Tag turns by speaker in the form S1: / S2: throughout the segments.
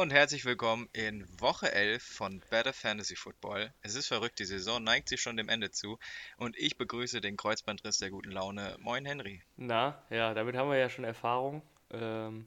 S1: Und herzlich willkommen in Woche 11 von Better Fantasy Football. Es ist verrückt, die Saison neigt sich schon dem Ende zu und ich begrüße den Kreuzbandriss der guten Laune. Moin Henry.
S2: Na, ja, damit haben wir ja schon Erfahrung. Ähm,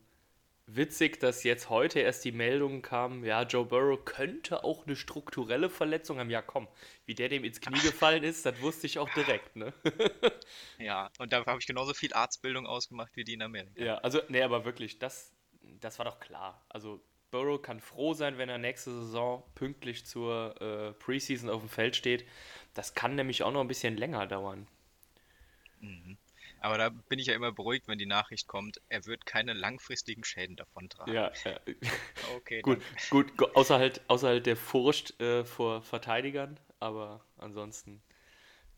S2: witzig, dass jetzt heute erst die Meldung kam, ja, Joe Burrow könnte auch eine strukturelle Verletzung haben. Ja, komm, wie der dem ins Knie gefallen ist, das wusste ich auch direkt, ne?
S1: ja, und da habe ich genauso viel Arztbildung ausgemacht wie die in Amerika.
S2: Ja, also, nee, aber wirklich, das, das war doch klar. Also, Burrow kann froh sein, wenn er nächste Saison pünktlich zur äh, Preseason auf dem Feld steht. Das kann nämlich auch noch ein bisschen länger dauern.
S1: Mhm. Aber da bin ich ja immer beruhigt, wenn die Nachricht kommt, er wird keine langfristigen Schäden davon tragen.
S2: Ja, ja. okay. gut, gut, außer halt, außer halt der Furcht äh, vor Verteidigern, aber ansonsten.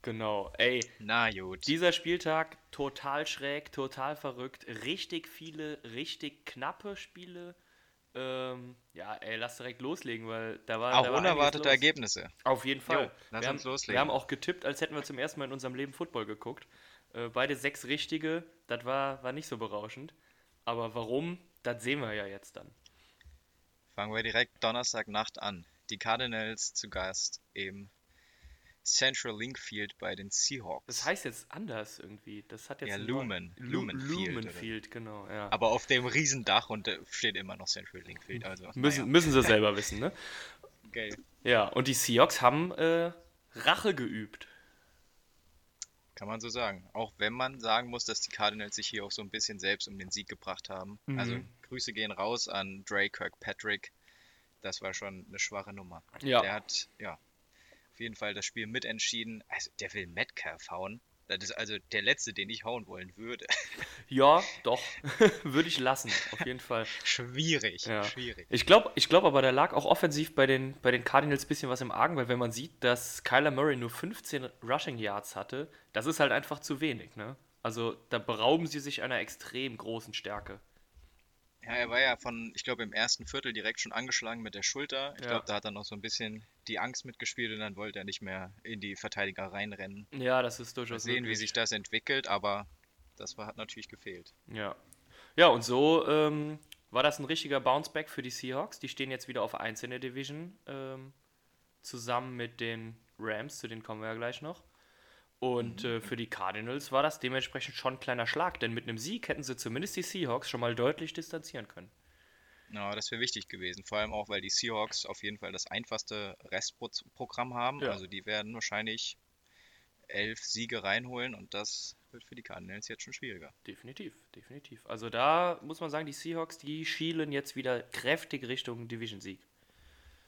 S2: Genau, ey.
S1: Na gut.
S2: Dieser Spieltag total schräg, total verrückt. Richtig viele, richtig knappe Spiele. Ähm, ja, ey, lass direkt loslegen, weil da war.
S1: Auch
S2: da war
S1: unerwartete Ergebnisse.
S2: Auf jeden Fall. Jo,
S1: lass
S2: wir
S1: uns
S2: haben,
S1: loslegen.
S2: Wir haben auch getippt, als hätten wir zum ersten Mal in unserem Leben Football geguckt. Äh, beide sechs richtige, das war, war nicht so berauschend. Aber warum, das sehen wir ja jetzt dann.
S1: Fangen wir direkt Donnerstagnacht an. Die Cardinals zu Gast im Central Link Field bei den Seahawks.
S2: Das heißt jetzt anders irgendwie. Das hat jetzt
S1: ja, Lumen. Lumen,
S2: Lumen
S1: Field.
S2: Field genau, ja.
S1: Aber auf dem Riesendach und steht immer noch Central Link Field. Also,
S2: müssen,
S1: naja.
S2: müssen sie selber wissen, ne?
S1: Geil.
S2: Ja, und die Seahawks haben äh, Rache geübt.
S1: Kann man so sagen. Auch wenn man sagen muss, dass die Cardinals sich hier auch so ein bisschen selbst um den Sieg gebracht haben.
S2: Mhm.
S1: Also Grüße gehen raus an Dre Kirkpatrick. Das war schon eine schwache Nummer.
S2: Ja.
S1: Der hat, ja, auf jeden Fall das Spiel mitentschieden. Also der will Metcalf hauen. Das ist also der letzte, den ich hauen wollen würde.
S2: Ja, doch. würde ich lassen, auf jeden Fall.
S1: schwierig,
S2: Ja.
S1: schwierig.
S2: Ich glaube ich glaub aber, da lag auch offensiv bei den, bei den Cardinals ein bisschen was im Argen, weil wenn man sieht, dass Kyler Murray nur 15 Rushing Yards hatte, das ist halt einfach zu wenig, ne? Also da berauben sie sich einer extrem großen Stärke.
S1: Ja, er war ja von, ich glaube, im ersten Viertel direkt schon angeschlagen mit der Schulter. Ich
S2: Ja.
S1: glaube, da hat er noch so ein bisschen die Angst mitgespielt und dann wollte er nicht mehr in die Verteidiger reinrennen.
S2: Ja, das ist
S1: Mal
S2: durchaus
S1: sehen, wie
S2: möglich.
S1: sich das entwickelt, aber das war, hat natürlich gefehlt.
S2: Ja. Ja, und so ähm, war das ein richtiger Bounceback für die Seahawks. Die stehen jetzt wieder auf 1 in der Division, ähm, zusammen mit den Rams, zu denen kommen wir ja gleich noch. Und äh, für die Cardinals war das dementsprechend schon ein kleiner Schlag, denn mit einem Sieg hätten sie zumindest die Seahawks schon mal deutlich distanzieren können.
S1: Ja, das wäre wichtig gewesen. Vor allem auch, weil die Seahawks auf jeden Fall das einfachste Restprogramm haben.
S2: Ja.
S1: Also die werden wahrscheinlich elf Siege reinholen und das wird für die Cardinals jetzt schon schwieriger.
S2: Definitiv, definitiv. Also da muss man sagen, die Seahawks, die schielen jetzt wieder kräftig Richtung Division-Sieg.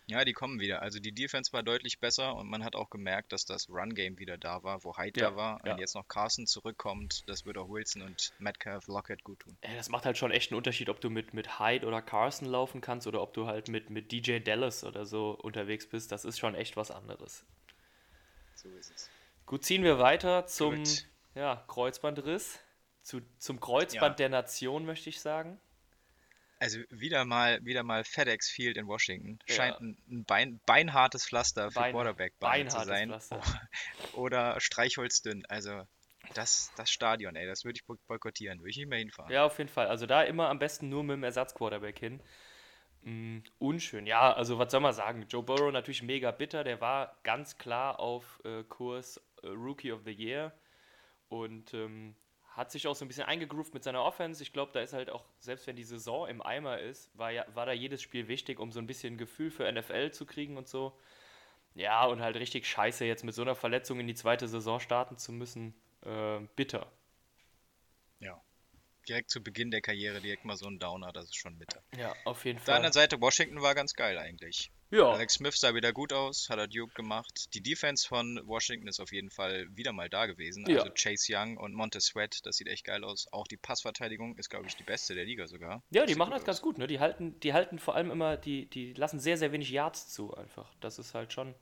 S1: Ja, die kommen wieder. Also die Defense war deutlich besser und man hat auch gemerkt, dass das Run-Game wieder da war, wo Hyde
S2: Ja,
S1: da war.
S2: ja.
S1: Wenn jetzt noch Carson zurückkommt, das wird auch Wilson und Metcalf Lockett gut tun.
S2: Das macht halt schon echt einen Unterschied, ob du mit, mit Hyde oder Carson laufen kannst oder ob du halt mit, mit DJ Dallas oder so unterwegs bist. Das ist schon echt was anderes.
S1: So ist es.
S2: Gut, ziehen wir weiter zum
S1: Gut.
S2: ja, Kreuzbandriss. Zu, zum Kreuzband
S1: Ja.
S2: der Nation, möchte ich sagen.
S1: Also wieder mal, wieder mal FedEx Field in Washington.
S2: Ja.
S1: Scheint ein, ein Bein, beinhartes Pflaster für
S2: Bein-
S1: quarterback zu sein.
S2: Pflaster.
S1: Oder Streichholzdünn. Also das, das Stadion, ey, das würde ich boy- boykottieren. Würde ich nicht mehr hinfahren.
S2: Ja, auf jeden Fall. Also da immer am besten nur mit dem Ersatzquarterback hin. Mm, unschön. Ja, also was soll man sagen? Joe Burrow natürlich mega bitter. Der war ganz klar auf äh, Kurs äh, Rookie of the Year und ähm, hat sich auch so ein bisschen eingegroovt mit seiner Offense. Ich glaube, da ist halt auch, selbst wenn die Saison im Eimer ist, war, ja, war da jedes Spiel wichtig, um so ein bisschen Gefühl für NFL zu kriegen und so. Ja, und halt richtig scheiße, jetzt mit so einer Verletzung in die zweite Saison starten zu müssen. Äh, bitter.
S1: Ja. Direkt zu Beginn der Karriere direkt mal so ein Downer, das ist schon bitter.
S2: Ja, auf jeden
S1: Auf der
S2: Fall.
S1: anderen Seite, Washington war ganz geil eigentlich.
S2: Ja.
S1: Alex Smith sah wieder gut aus, hat er Duke gemacht. Die Defense von Washington ist auf jeden Fall wieder mal da gewesen.
S2: Ja.
S1: Also Chase Young und Montez Sweat, das sieht echt geil aus. Auch die Passverteidigung ist, glaube ich, die beste der Liga sogar.
S2: Ja, die
S1: Sieht
S2: machen das ganz gut, ne? Die halten, die halten vor allem immer, die, die lassen sehr, sehr wenig Yards zu einfach. Das ist halt schon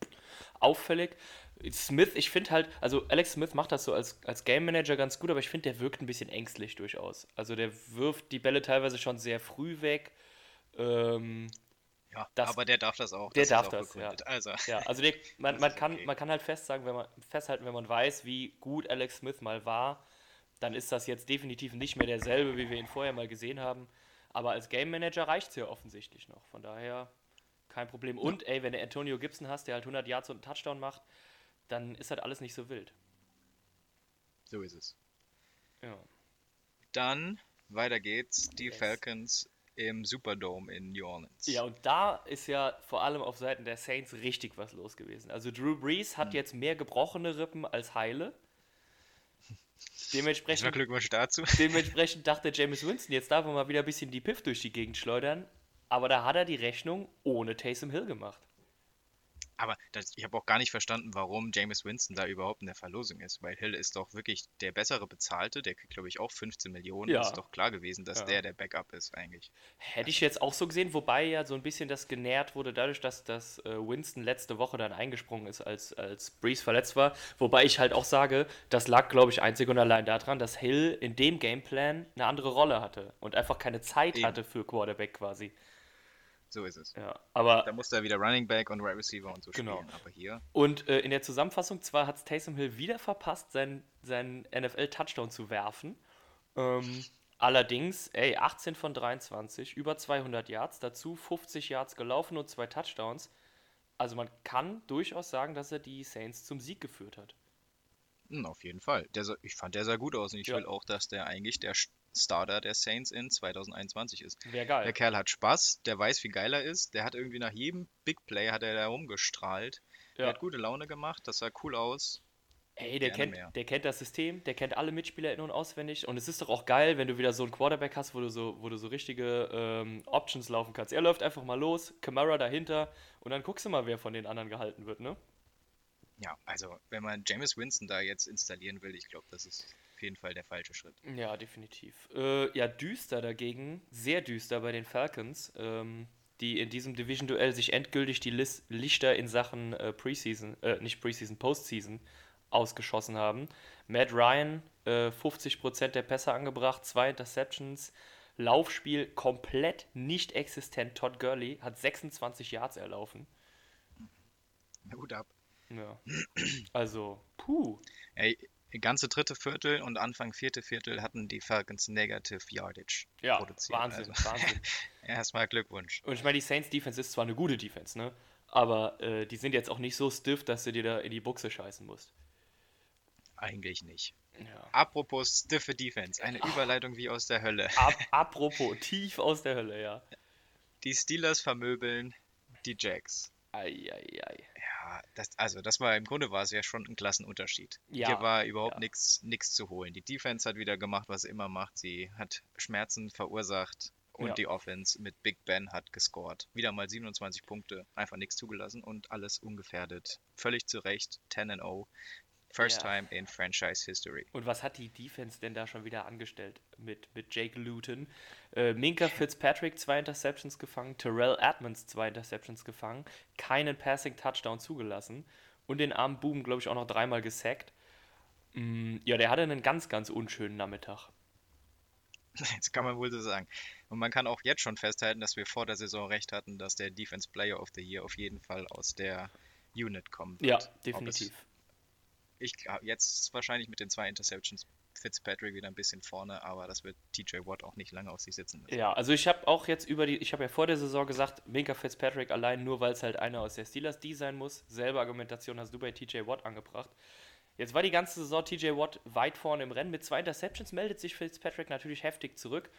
S2: auffällig. Smith, ich finde halt, also Alex Smith macht das so als, als Game Manager ganz gut, aber ich finde, der wirkt ein bisschen ängstlich durchaus. Also der wirft die Bälle teilweise schon sehr früh weg. Ähm,
S1: Ja,
S2: Das-
S1: aber der darf das auch.
S2: der
S1: ist
S2: darf das,
S1: begründet.
S2: ja.
S1: Also,
S2: ja, also der, man,
S1: Das
S2: man, kann,
S1: okay.
S2: man kann halt fest sagen, wenn man, festhalten, wenn man weiß, wie gut Alex Smith mal war, dann ist das jetzt definitiv nicht mehr derselbe, wie wir ihn vorher mal gesehen haben. Aber als Game Manager reicht es ja offensichtlich noch. Von daher kein Problem. Und ja. ey, wenn du Antonio Gibson hast, der halt 100 Yards und einen Touchdown macht, dann ist halt alles nicht so wild.
S1: So ist es.
S2: Ja.
S1: Dann weiter geht's. Die yes. Falcons im Superdome in New Orleans.
S2: Ja, und da ist ja vor allem auf Seiten der Saints richtig was los gewesen. Also Drew Brees hat hm. jetzt mehr gebrochene Rippen als heile. Dementsprechend,
S1: Glückwunsch dazu.
S2: dementsprechend dachte James Winston, jetzt darf er mal wieder ein bisschen die Piff durch die Gegend schleudern. Aber da hat er die Rechnung ohne Taysom Hill gemacht.
S1: Aber das, ich habe auch gar nicht verstanden, warum James Winston da überhaupt in der Verlosung ist, weil Hill ist doch wirklich der bessere Bezahlte, der kriegt, glaube ich, auch 15 Millionen. Ja. Ist doch klar gewesen, dass ja. der der Backup ist eigentlich.
S2: Hätte ich jetzt auch so gesehen, wobei ja so ein bisschen das genährt wurde, dadurch, dass, dass äh, Winston letzte Woche dann eingesprungen ist, als, als Breeze verletzt war. Wobei ich halt auch sage, das lag, glaube ich, einzig und allein daran, dass Hill in dem Gameplan eine andere Rolle hatte und einfach keine Zeit Eben. hatte für Quarterback quasi.
S1: So ist es.
S2: Ja, aber
S1: da musste er wieder Running Back und Right Receiver und so genau. spielen. Aber hier.
S2: Und äh, in der Zusammenfassung zwar hat Taysom Hill wieder verpasst, seinen, seinen NFL-Touchdown zu werfen. Ähm, allerdings, ey, 18 von 23, über 200 Yards, dazu 50 Yards gelaufen und zwei Touchdowns. Also man kann durchaus sagen, dass er die Saints zum Sieg geführt hat.
S1: Hm, auf jeden Fall. Der, ich fand, der sah gut aus und ich ja. will auch, dass der eigentlich der Starter der Saints in 2021 ist.
S2: Wäre geil.
S1: Der Kerl hat Spaß, der weiß, wie geil er ist, der hat irgendwie nach jedem Big Play hat er da rumgestrahlt. Ja. Der hat gute Laune gemacht, das sah cool aus.
S2: Ey, der kennt, der kennt das System, der kennt alle Mitspieler in- und auswendig und es ist doch auch geil, wenn du wieder so einen Quarterback hast, wo du so, wo du so richtige ähm, Options laufen kannst. Er läuft einfach mal los, Camara dahinter und dann guckst du mal, wer von den anderen gehalten wird, ne?
S1: Ja, also wenn man James Winston da jetzt installieren will, ich glaube, das ist auf jeden Fall der falsche Schritt.
S2: Ja, definitiv. Äh, ja, düster dagegen, sehr düster bei den Falcons, ähm, die in diesem Division-Duell sich endgültig die Lis Lichter in Sachen äh, Preseason, äh, nicht Preseason, Postseason ausgeschossen haben. Matt Ryan, äh, 50% der Pässe angebracht, zwei Interceptions, Laufspiel komplett nicht existent. Todd Gurley hat 26 Yards erlaufen.
S1: Na gut ab.
S2: Ja. Also, puh.
S1: Ey, ganze dritte Viertel und Anfang vierte Viertel hatten die Falcons Negative Yardage
S2: ja, produziert. Wahnsinn, also, Wahnsinn.
S1: Erstmal Glückwunsch.
S2: Und ich meine, die Saints Defense ist zwar eine gute Defense, ne? Aber äh, die sind jetzt auch nicht so stiff, dass du dir da in die Buchse scheißen musst.
S1: Eigentlich nicht. Ja. Apropos stiffe Defense, eine Ach. Überleitung wie aus der Hölle.
S2: Ap apropos tief aus der Hölle, ja.
S1: Die Steelers vermöbeln die Jacks.
S2: Eieiei. Ei, ei
S1: das, also das war im Grunde war es ja schon ein Klassenunterschied. Ja, Hier war überhaupt ja. nichts zu holen. Die Defense hat wieder gemacht, was sie immer macht. Sie hat Schmerzen verursacht und ja. die Offense mit Big Ben hat gescored. Wieder mal 27 Punkte, einfach nichts zugelassen und alles ungefährdet. Völlig zu Recht, 10 0. First ja. time in Franchise History.
S2: Und was hat die Defense denn da schon wieder angestellt mit, mit Jake Luton? Äh, Minka Fitzpatrick zwei Interceptions gefangen, Terrell Edmonds zwei Interceptions gefangen, keinen Passing Touchdown zugelassen und den armen Boom, glaube ich, auch noch dreimal gesackt. Mm, ja, der hatte einen ganz, ganz unschönen Nachmittag.
S1: Das kann man wohl so sagen. Und man kann auch jetzt schon festhalten, dass wir vor der Saison recht hatten, dass der Defense Player of the Year auf jeden Fall aus der Unit kommt.
S2: Ja, definitiv
S1: ich jetzt wahrscheinlich mit den zwei Interceptions Fitzpatrick wieder ein bisschen vorne, aber das wird TJ Watt auch nicht lange auf sich sitzen
S2: lassen. Ja, also ich habe auch jetzt über die, ich habe ja vor der Saison gesagt, Minka Fitzpatrick allein nur, weil es halt einer aus der Steelers D sein muss. Selbe Argumentation hast du bei TJ Watt angebracht. Jetzt war die ganze Saison TJ Watt weit vorne im Rennen. Mit zwei Interceptions meldet sich Fitzpatrick natürlich heftig zurück.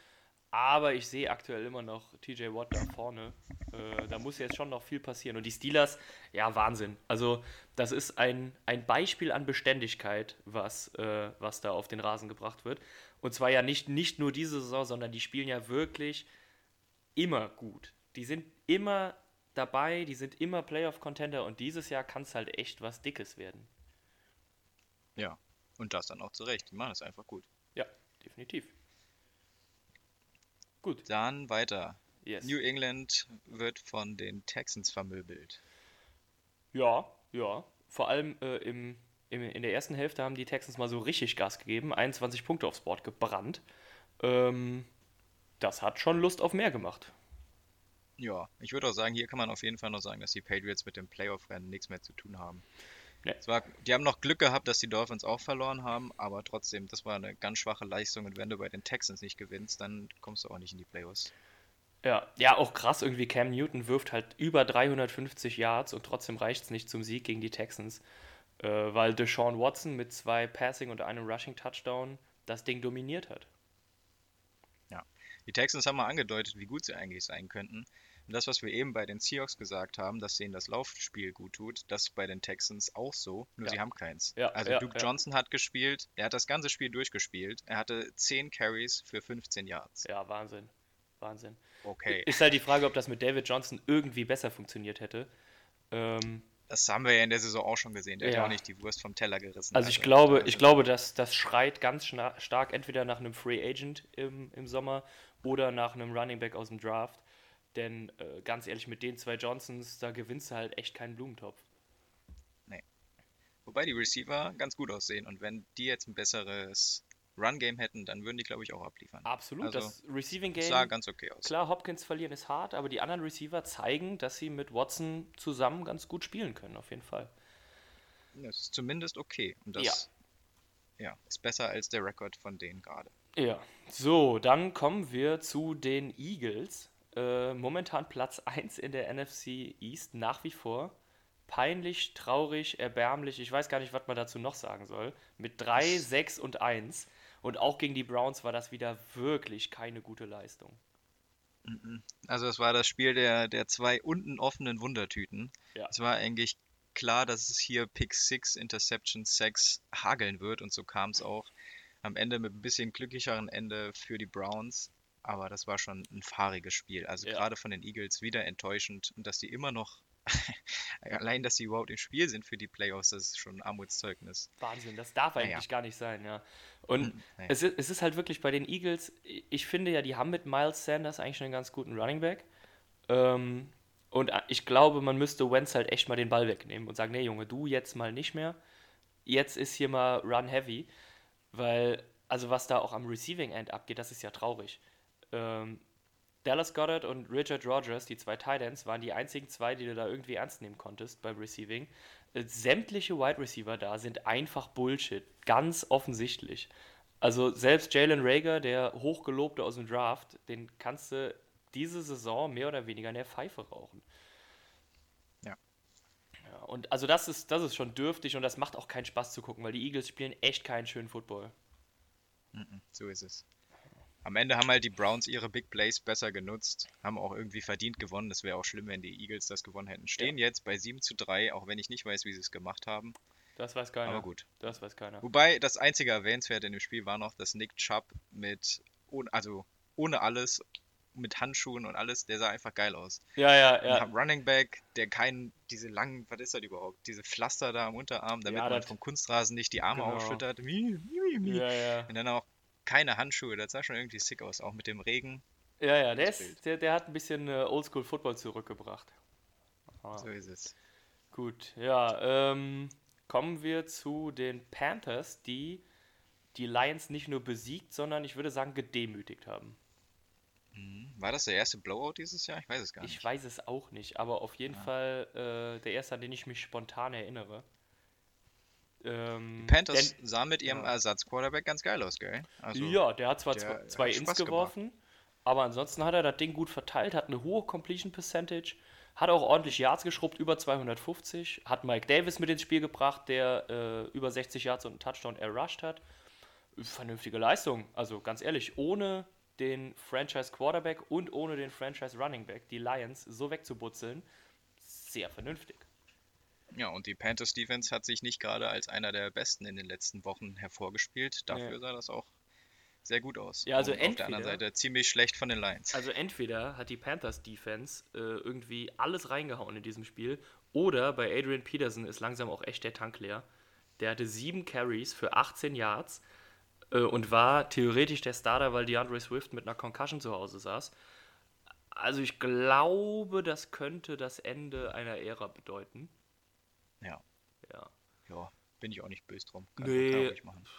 S2: Aber ich sehe aktuell immer noch TJ Watt da vorne. Äh, da muss jetzt schon noch viel passieren. Und die Steelers, ja, Wahnsinn. Also, das ist ein, ein Beispiel an Beständigkeit, was, äh, was da auf den Rasen gebracht wird. Und zwar ja nicht, nicht nur diese Saison, sondern die spielen ja wirklich immer gut. Die sind immer dabei, die sind immer Playoff-Contender und dieses Jahr kann es halt echt was Dickes werden.
S1: Ja, und das dann auch zurecht. Die machen es einfach gut.
S2: Ja, definitiv.
S1: Gut. Dann weiter. Yes. New England wird von den Texans vermöbelt.
S2: Ja, ja. Vor allem äh, im, im, in der ersten Hälfte haben die Texans mal so richtig Gas gegeben, 21 Punkte aufs Board gebrannt. Ähm, das hat schon Lust auf mehr gemacht.
S1: Ja, ich würde auch sagen, hier kann man auf jeden Fall noch sagen, dass die Patriots mit dem Playoff-Rennen nichts mehr zu tun haben. Nee. War, die haben noch Glück gehabt, dass die Dolphins auch verloren haben, aber trotzdem, das war eine ganz schwache Leistung und wenn du bei den Texans nicht gewinnst, dann kommst du auch nicht in die Playoffs.
S2: Ja, ja, auch krass irgendwie. Cam Newton wirft halt über 350 Yards und trotzdem reicht es nicht zum Sieg gegen die Texans, äh, weil Deshaun Watson mit zwei Passing und einem Rushing Touchdown das Ding dominiert hat.
S1: Ja, die Texans haben mal angedeutet, wie gut sie eigentlich sein könnten. Und das, was wir eben bei den Seahawks gesagt haben, dass denen das Laufspiel gut tut, das ist bei den Texans auch so, nur ja. sie haben keins. Ja, also ja, Duke Johnson hat gespielt, er hat das ganze Spiel durchgespielt, er hatte 10 Carries für 15 Yards.
S2: Ja, Wahnsinn. Wahnsinn. Okay. Ist halt die Frage, ob das mit David Johnson irgendwie besser funktioniert hätte. Ähm,
S1: das haben wir ja in der Saison auch schon gesehen. Der ja. hat ja auch nicht die Wurst vom Teller gerissen.
S2: Also ich also, glaube, ich glaube, dass das schreit ganz stark entweder nach einem Free Agent im, im Sommer oder nach einem Running Back aus dem Draft. Denn äh, ganz ehrlich, mit den zwei Johnsons, da gewinnst du halt echt keinen Blumentopf.
S1: Nee. Wobei die Receiver ganz gut aussehen und wenn die jetzt ein besseres Run-Game hätten, dann würden die, glaube ich, auch abliefern.
S2: Absolut, also, das Receiving-Game
S1: sah ganz okay aus.
S2: Klar, Hopkins verlieren ist hart, aber die anderen Receiver zeigen, dass sie mit Watson zusammen ganz gut spielen können, auf jeden Fall.
S1: Das ist zumindest okay. Und das ja. ja ist besser als der Rekord von denen gerade.
S2: Ja, so, dann kommen wir zu den Eagles. Äh, momentan Platz 1 in der NFC East nach wie vor. Peinlich, traurig, erbärmlich, ich weiß gar nicht, was man dazu noch sagen soll. Mit 3, 6 und 1. Und auch gegen die Browns war das wieder wirklich keine gute Leistung.
S1: Also es war das Spiel der, der zwei unten offenen Wundertüten. Ja. Es war eigentlich klar, dass es hier Pick 6, Interception 6 hageln wird und so kam es auch. Am Ende mit ein bisschen glücklicheren Ende für die Browns, aber das war schon ein fahriges Spiel. Also ja. gerade von den Eagles wieder enttäuschend und dass die immer noch Allein, dass sie überhaupt im Spiel sind für die Playoffs, das ist schon ein Armutszeugnis.
S2: Wahnsinn, das darf eigentlich naja. gar nicht sein, ja. Und hm, naja. es, ist, es ist halt wirklich bei den Eagles, ich finde ja, die haben mit Miles Sanders eigentlich schon einen ganz guten Running Back. Ähm, und ich glaube, man müsste Wentz halt echt mal den Ball wegnehmen und sagen, nee Junge, du jetzt mal nicht mehr. Jetzt ist hier mal Run Heavy, weil, also was da auch am Receiving End abgeht, das ist ja traurig. Ähm, Dallas Goddard und Richard Rogers, die zwei Titans, waren die einzigen zwei, die du da irgendwie ernst nehmen konntest beim Receiving. Äh, sämtliche Wide Receiver da sind einfach Bullshit. Ganz offensichtlich. Also selbst Jalen Rager, der hochgelobte aus dem Draft, den kannst du diese Saison mehr oder weniger in der Pfeife rauchen.
S1: Ja.
S2: ja und also das ist, das ist schon dürftig und das macht auch keinen Spaß zu gucken, weil die Eagles spielen echt keinen schönen Football.
S1: So ist es. Am Ende haben halt die Browns ihre Big Plays besser genutzt, haben auch irgendwie verdient gewonnen. Das wäre auch schlimm, wenn die Eagles das gewonnen hätten. Stehen ja. jetzt bei 7 zu 3, auch wenn ich nicht weiß, wie sie es gemacht haben.
S2: Das weiß keiner.
S1: Aber gut.
S2: Das weiß keiner.
S1: Wobei das einzige Erwähnenswerte in dem Spiel war noch, dass Nick Chubb mit, also ohne alles, mit Handschuhen und alles, der sah einfach geil aus.
S2: Ja, ja, ja.
S1: Running Back, der keinen, diese langen, was ist das überhaupt? Diese Pflaster da am Unterarm, damit ja, man vom Kunstrasen nicht die Arme genau. aufschüttert. Ja, ja. Und dann auch keine Handschuhe, das sah schon irgendwie sick aus, auch mit dem Regen.
S2: Ja, ja, der, ist, der, der hat ein bisschen äh, Oldschool-Football zurückgebracht.
S1: Aha. So ist es.
S2: Gut, ja, ähm, kommen wir zu den Panthers, die die Lions nicht nur besiegt, sondern ich würde sagen gedemütigt haben.
S1: Mhm. War das der erste Blowout dieses Jahr? Ich weiß es gar nicht.
S2: Ich weiß es auch nicht, aber auf jeden ja. Fall äh, der erste, an den ich mich spontan erinnere.
S1: Ähm, die Panthers denn, sahen mit ihrem ja. Ersatzquarterback ganz geil aus, gell?
S2: Also, ja, der hat zwar der zwei Ins geworfen, gemacht. aber ansonsten hat er das Ding gut verteilt, hat eine hohe Completion Percentage, hat auch ordentlich Yards geschrubbt, über 250, hat Mike Davis mit ins Spiel gebracht, der äh, über 60 Yards und einen Touchdown errusht hat. Vernünftige Leistung, also ganz ehrlich, ohne den Franchise Quarterback und ohne den Franchise Running Back, die Lions so wegzubutzeln, sehr vernünftig.
S1: Ja, und die Panthers Defense hat sich nicht gerade als einer der besten in den letzten Wochen hervorgespielt. Dafür ja. sah das auch sehr gut aus.
S2: Ja, also und entweder,
S1: auf der anderen Seite ziemlich schlecht von den Lions.
S2: Also entweder hat die Panthers Defense äh, irgendwie alles reingehauen in diesem Spiel oder bei Adrian Peterson ist langsam auch echt der Tank leer. Der hatte sieben Carries für 18 Yards äh, und war theoretisch der Starter, weil DeAndre Swift mit einer Concussion zu Hause saß. Also ich glaube, das könnte das Ende einer Ära bedeuten.
S1: Ja.
S2: Ja.
S1: Ja, bin ich auch nicht böse drum.
S2: Kann nee,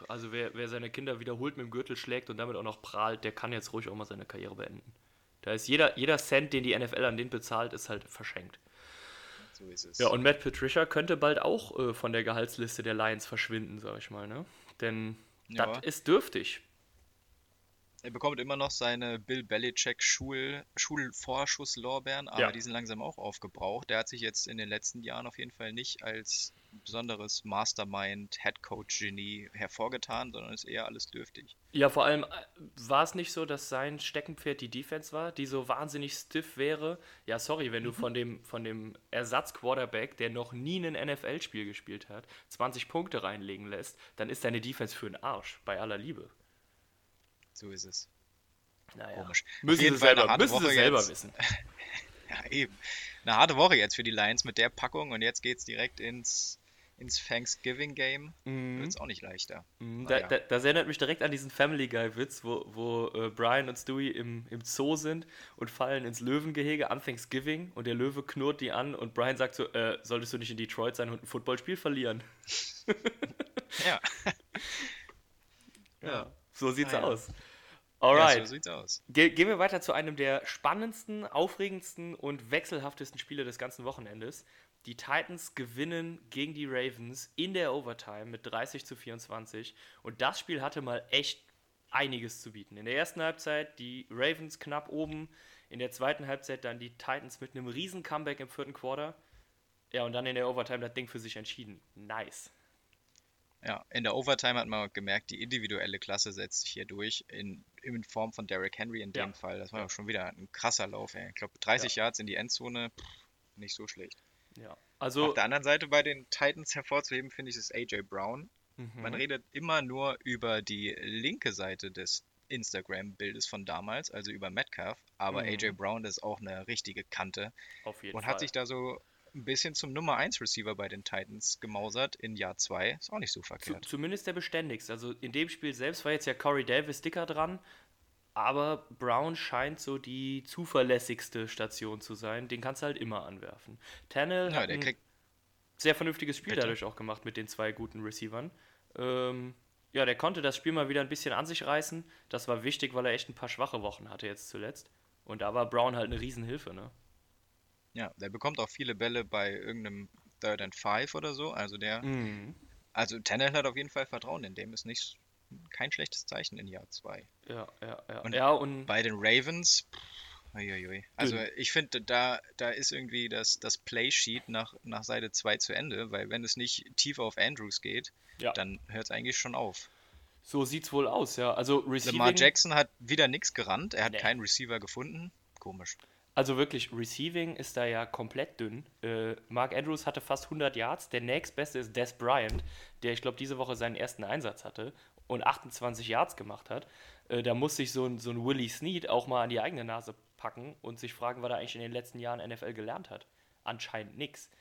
S2: also wer, wer seine Kinder wiederholt mit dem Gürtel schlägt und damit auch noch prahlt, der kann jetzt ruhig auch mal seine Karriere beenden. Da ist jeder, jeder Cent, den die NFL an den bezahlt, ist halt verschenkt. So ist es. Ja, und Matt Patricia könnte bald auch äh, von der Gehaltsliste der Lions verschwinden, sag ich mal, ne? Denn ja. das ist dürftig.
S1: Er bekommt immer noch seine Bill Belichick Schul Schulvorschusslorbeeren, aber ja. die sind langsam auch aufgebraucht. Der hat sich jetzt in den letzten Jahren auf jeden Fall nicht als besonderes Mastermind, Headcoach-Genie hervorgetan, sondern ist eher alles dürftig.
S2: Ja, vor allem äh, war es nicht so, dass sein Steckenpferd die Defense war, die so wahnsinnig stiff wäre. Ja, sorry, wenn du mhm. von dem, von dem Ersatz-Quarterback, der noch nie ein NFL-Spiel gespielt hat, 20 Punkte reinlegen lässt, dann ist deine Defense für den Arsch, bei aller Liebe.
S1: So ist es.
S2: Naja. Komisch. Müssen Sie selber, müssen Sie selber
S1: jetzt. wissen. ja, eben. Eine harte Woche jetzt für die Lions mit der Packung und jetzt geht es direkt ins, ins Thanksgiving Game. Mhm. Wird es auch nicht leichter.
S2: Mhm. Da, da, das erinnert mich direkt an diesen Family Guy-Witz, wo, wo äh, Brian und Stewie im, im Zoo sind und fallen ins Löwengehege an Thanksgiving und der Löwe knurrt die an und Brian sagt so: äh, Solltest du nicht in Detroit sein und ein Footballspiel verlieren?
S1: ja.
S2: ja. So sieht's ah, ja. aus. Alright.
S1: Ja, so sieht's aus.
S2: Ge gehen wir weiter zu einem der spannendsten, aufregendsten und wechselhaftesten Spiele des ganzen Wochenendes. Die Titans gewinnen gegen die Ravens in der Overtime mit 30 zu 24. Und das Spiel hatte mal echt einiges zu bieten. In der ersten Halbzeit die Ravens knapp oben, in der zweiten Halbzeit dann die Titans mit einem riesen Comeback im vierten Quarter. Ja, und dann in der Overtime das Ding für sich entschieden. Nice.
S1: Ja, in der Overtime hat man gemerkt, die individuelle Klasse setzt sich hier durch, in, in Form von Derrick Henry in dem ja. Fall. Das war ja. schon wieder ein krasser Lauf. Ey. Ich glaube, 30 ja. Yards in die Endzone, pff, nicht so schlecht.
S2: Ja. Also,
S1: Auf der anderen Seite bei den Titans hervorzuheben, finde ich, ist AJ Brown. Mhm. Man redet immer nur über die linke Seite des Instagram-Bildes von damals, also über Metcalf, aber mhm. AJ Brown ist auch eine richtige Kante.
S2: Auf jeden
S1: und
S2: Fall.
S1: hat sich da so ein bisschen zum Nummer 1 Receiver bei den Titans gemausert in Jahr 2. Ist auch nicht so verkehrt.
S2: Zu, zumindest der beständigste. Also in dem Spiel selbst war jetzt ja Corey Davis dicker dran, aber Brown scheint so die zuverlässigste Station zu sein. Den kannst du halt immer anwerfen. Tannell ja, hat ein sehr vernünftiges Spiel Bitte? dadurch auch gemacht mit den zwei guten Receivern. Ähm, ja, der konnte das Spiel mal wieder ein bisschen an sich reißen. Das war wichtig, weil er echt ein paar schwache Wochen hatte jetzt zuletzt. Und da war Brown halt eine Riesenhilfe, ne?
S1: Ja, der bekommt auch viele Bälle bei irgendeinem Third and Five oder so. Also der. Mhm. Also Tannehill hat auf jeden Fall Vertrauen in dem, ist nicht kein schlechtes Zeichen in Jahr 2.
S2: Ja, ja, ja.
S1: Und,
S2: ja,
S1: und bei den Ravens, uiuiui. also ich finde, da, da ist irgendwie das, das Playsheet nach, nach Seite 2 zu Ende, weil wenn es nicht tief auf Andrews geht, ja. dann hört es eigentlich schon auf.
S2: So sieht's wohl aus, ja. Also
S1: Receiving... Lamar Jackson hat wieder nichts gerannt, er hat nee. keinen Receiver gefunden. Komisch.
S2: Also wirklich, Receiving ist da ja komplett dünn. Äh, Mark Andrews hatte fast 100 Yards. Der nächstbeste ist Des Bryant, der ich glaube diese Woche seinen ersten Einsatz hatte und 28 Yards gemacht hat. Äh, da muss sich so ein, so ein Willie Snead auch mal an die eigene Nase packen und sich fragen, was er eigentlich in den letzten Jahren NFL gelernt hat. Anscheinend nichts.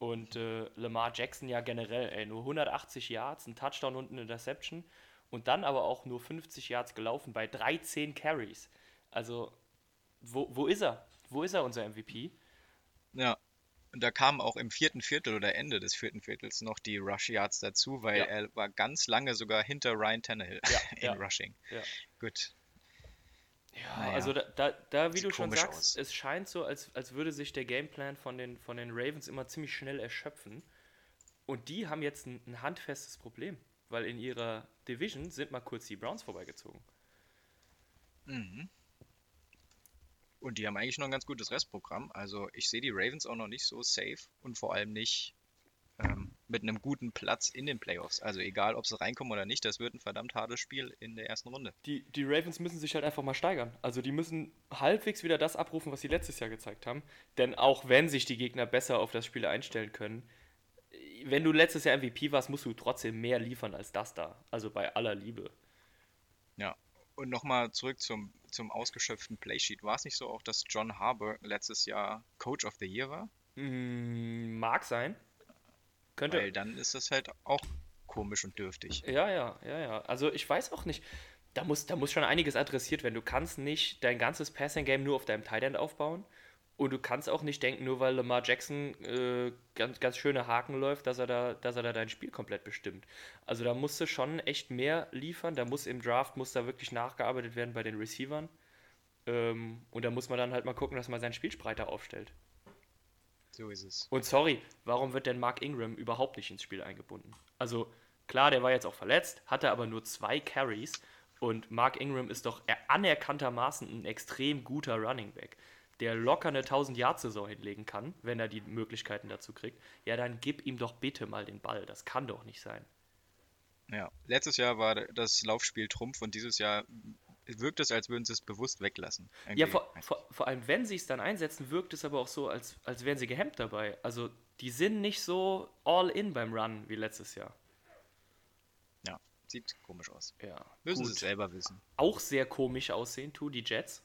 S2: Und äh, Lamar Jackson ja generell, ey, nur 180 Yards, ein Touchdown und eine Interception und dann aber auch nur 50 Yards gelaufen bei 13 Carries. Also, wo, wo ist er? Wo ist er, unser MVP?
S1: Ja. Und da kamen auch im vierten Viertel oder Ende des vierten Viertels noch die Rush Yards dazu, weil ja. er war ganz lange sogar hinter Ryan Tannehill ja, in ja. Rushing. Gut.
S2: Ja, naja. also da, da, da wie Sieht du schon sagst, aus. es scheint so, als, als würde sich der Gameplan von den, von den Ravens immer ziemlich schnell erschöpfen. Und die haben jetzt ein, ein handfestes Problem, weil in ihrer Division sind mal kurz die Browns vorbeigezogen.
S1: Mhm. Und die haben eigentlich noch ein ganz gutes Restprogramm. Also ich sehe die Ravens auch noch nicht so safe und vor allem nicht ähm, mit einem guten Platz in den Playoffs. Also egal, ob sie reinkommen oder nicht, das wird ein verdammt hartes Spiel in der ersten Runde.
S2: Die, die Ravens müssen sich halt einfach mal steigern. Also die müssen halbwegs wieder das abrufen, was sie letztes Jahr gezeigt haben. Denn auch wenn sich die Gegner besser auf das Spiel einstellen können, wenn du letztes Jahr MVP warst, musst du trotzdem mehr liefern als das da. Also bei aller Liebe.
S1: Ja, und nochmal zurück zum, zum ausgeschöpften Playsheet. War es nicht so auch, dass John Harbour letztes Jahr Coach of the Year war?
S2: Mm, mag sein.
S1: Könnte. Weil dann ist das halt auch komisch und dürftig.
S2: Ja, ja, ja, ja. Also ich weiß auch nicht. Da muss, da muss schon einiges adressiert werden. Du kannst nicht dein ganzes Passing-Game nur auf deinem Tight End aufbauen. Und du kannst auch nicht denken, nur weil Lamar Jackson äh, ganz, ganz schöne Haken läuft, dass er, da, dass er da dein Spiel komplett bestimmt. Also da musst du schon echt mehr liefern. Da muss im Draft muss da wirklich nachgearbeitet werden bei den Receivern. Ähm, und da muss man dann halt mal gucken, dass man sein Spiel breiter aufstellt.
S1: So ist es.
S2: Und sorry, warum wird denn Mark Ingram überhaupt nicht ins Spiel eingebunden? Also klar, der war jetzt auch verletzt, hatte aber nur zwei Carries und Mark Ingram ist doch anerkanntermaßen ein extrem guter Running Back, der locker eine 1000-Yard-Saison hinlegen kann, wenn er die Möglichkeiten dazu kriegt. Ja, dann gib ihm doch bitte mal den Ball. Das kann doch nicht sein.
S1: Ja, letztes Jahr war das Laufspiel Trumpf und dieses Jahr wirkt es, als würden sie es bewusst weglassen.
S2: Irgendwie. Ja, vor, vor, vor, allem, wenn sie es dann einsetzen, wirkt es aber auch so, als, als wären sie gehemmt dabei. Also, die sind nicht so all in beim Run wie letztes Jahr.
S1: Ja, sieht komisch aus.
S2: Ja.
S1: Müssen sie es selber wissen.
S2: Auch sehr komisch aussehen, tu die Jets.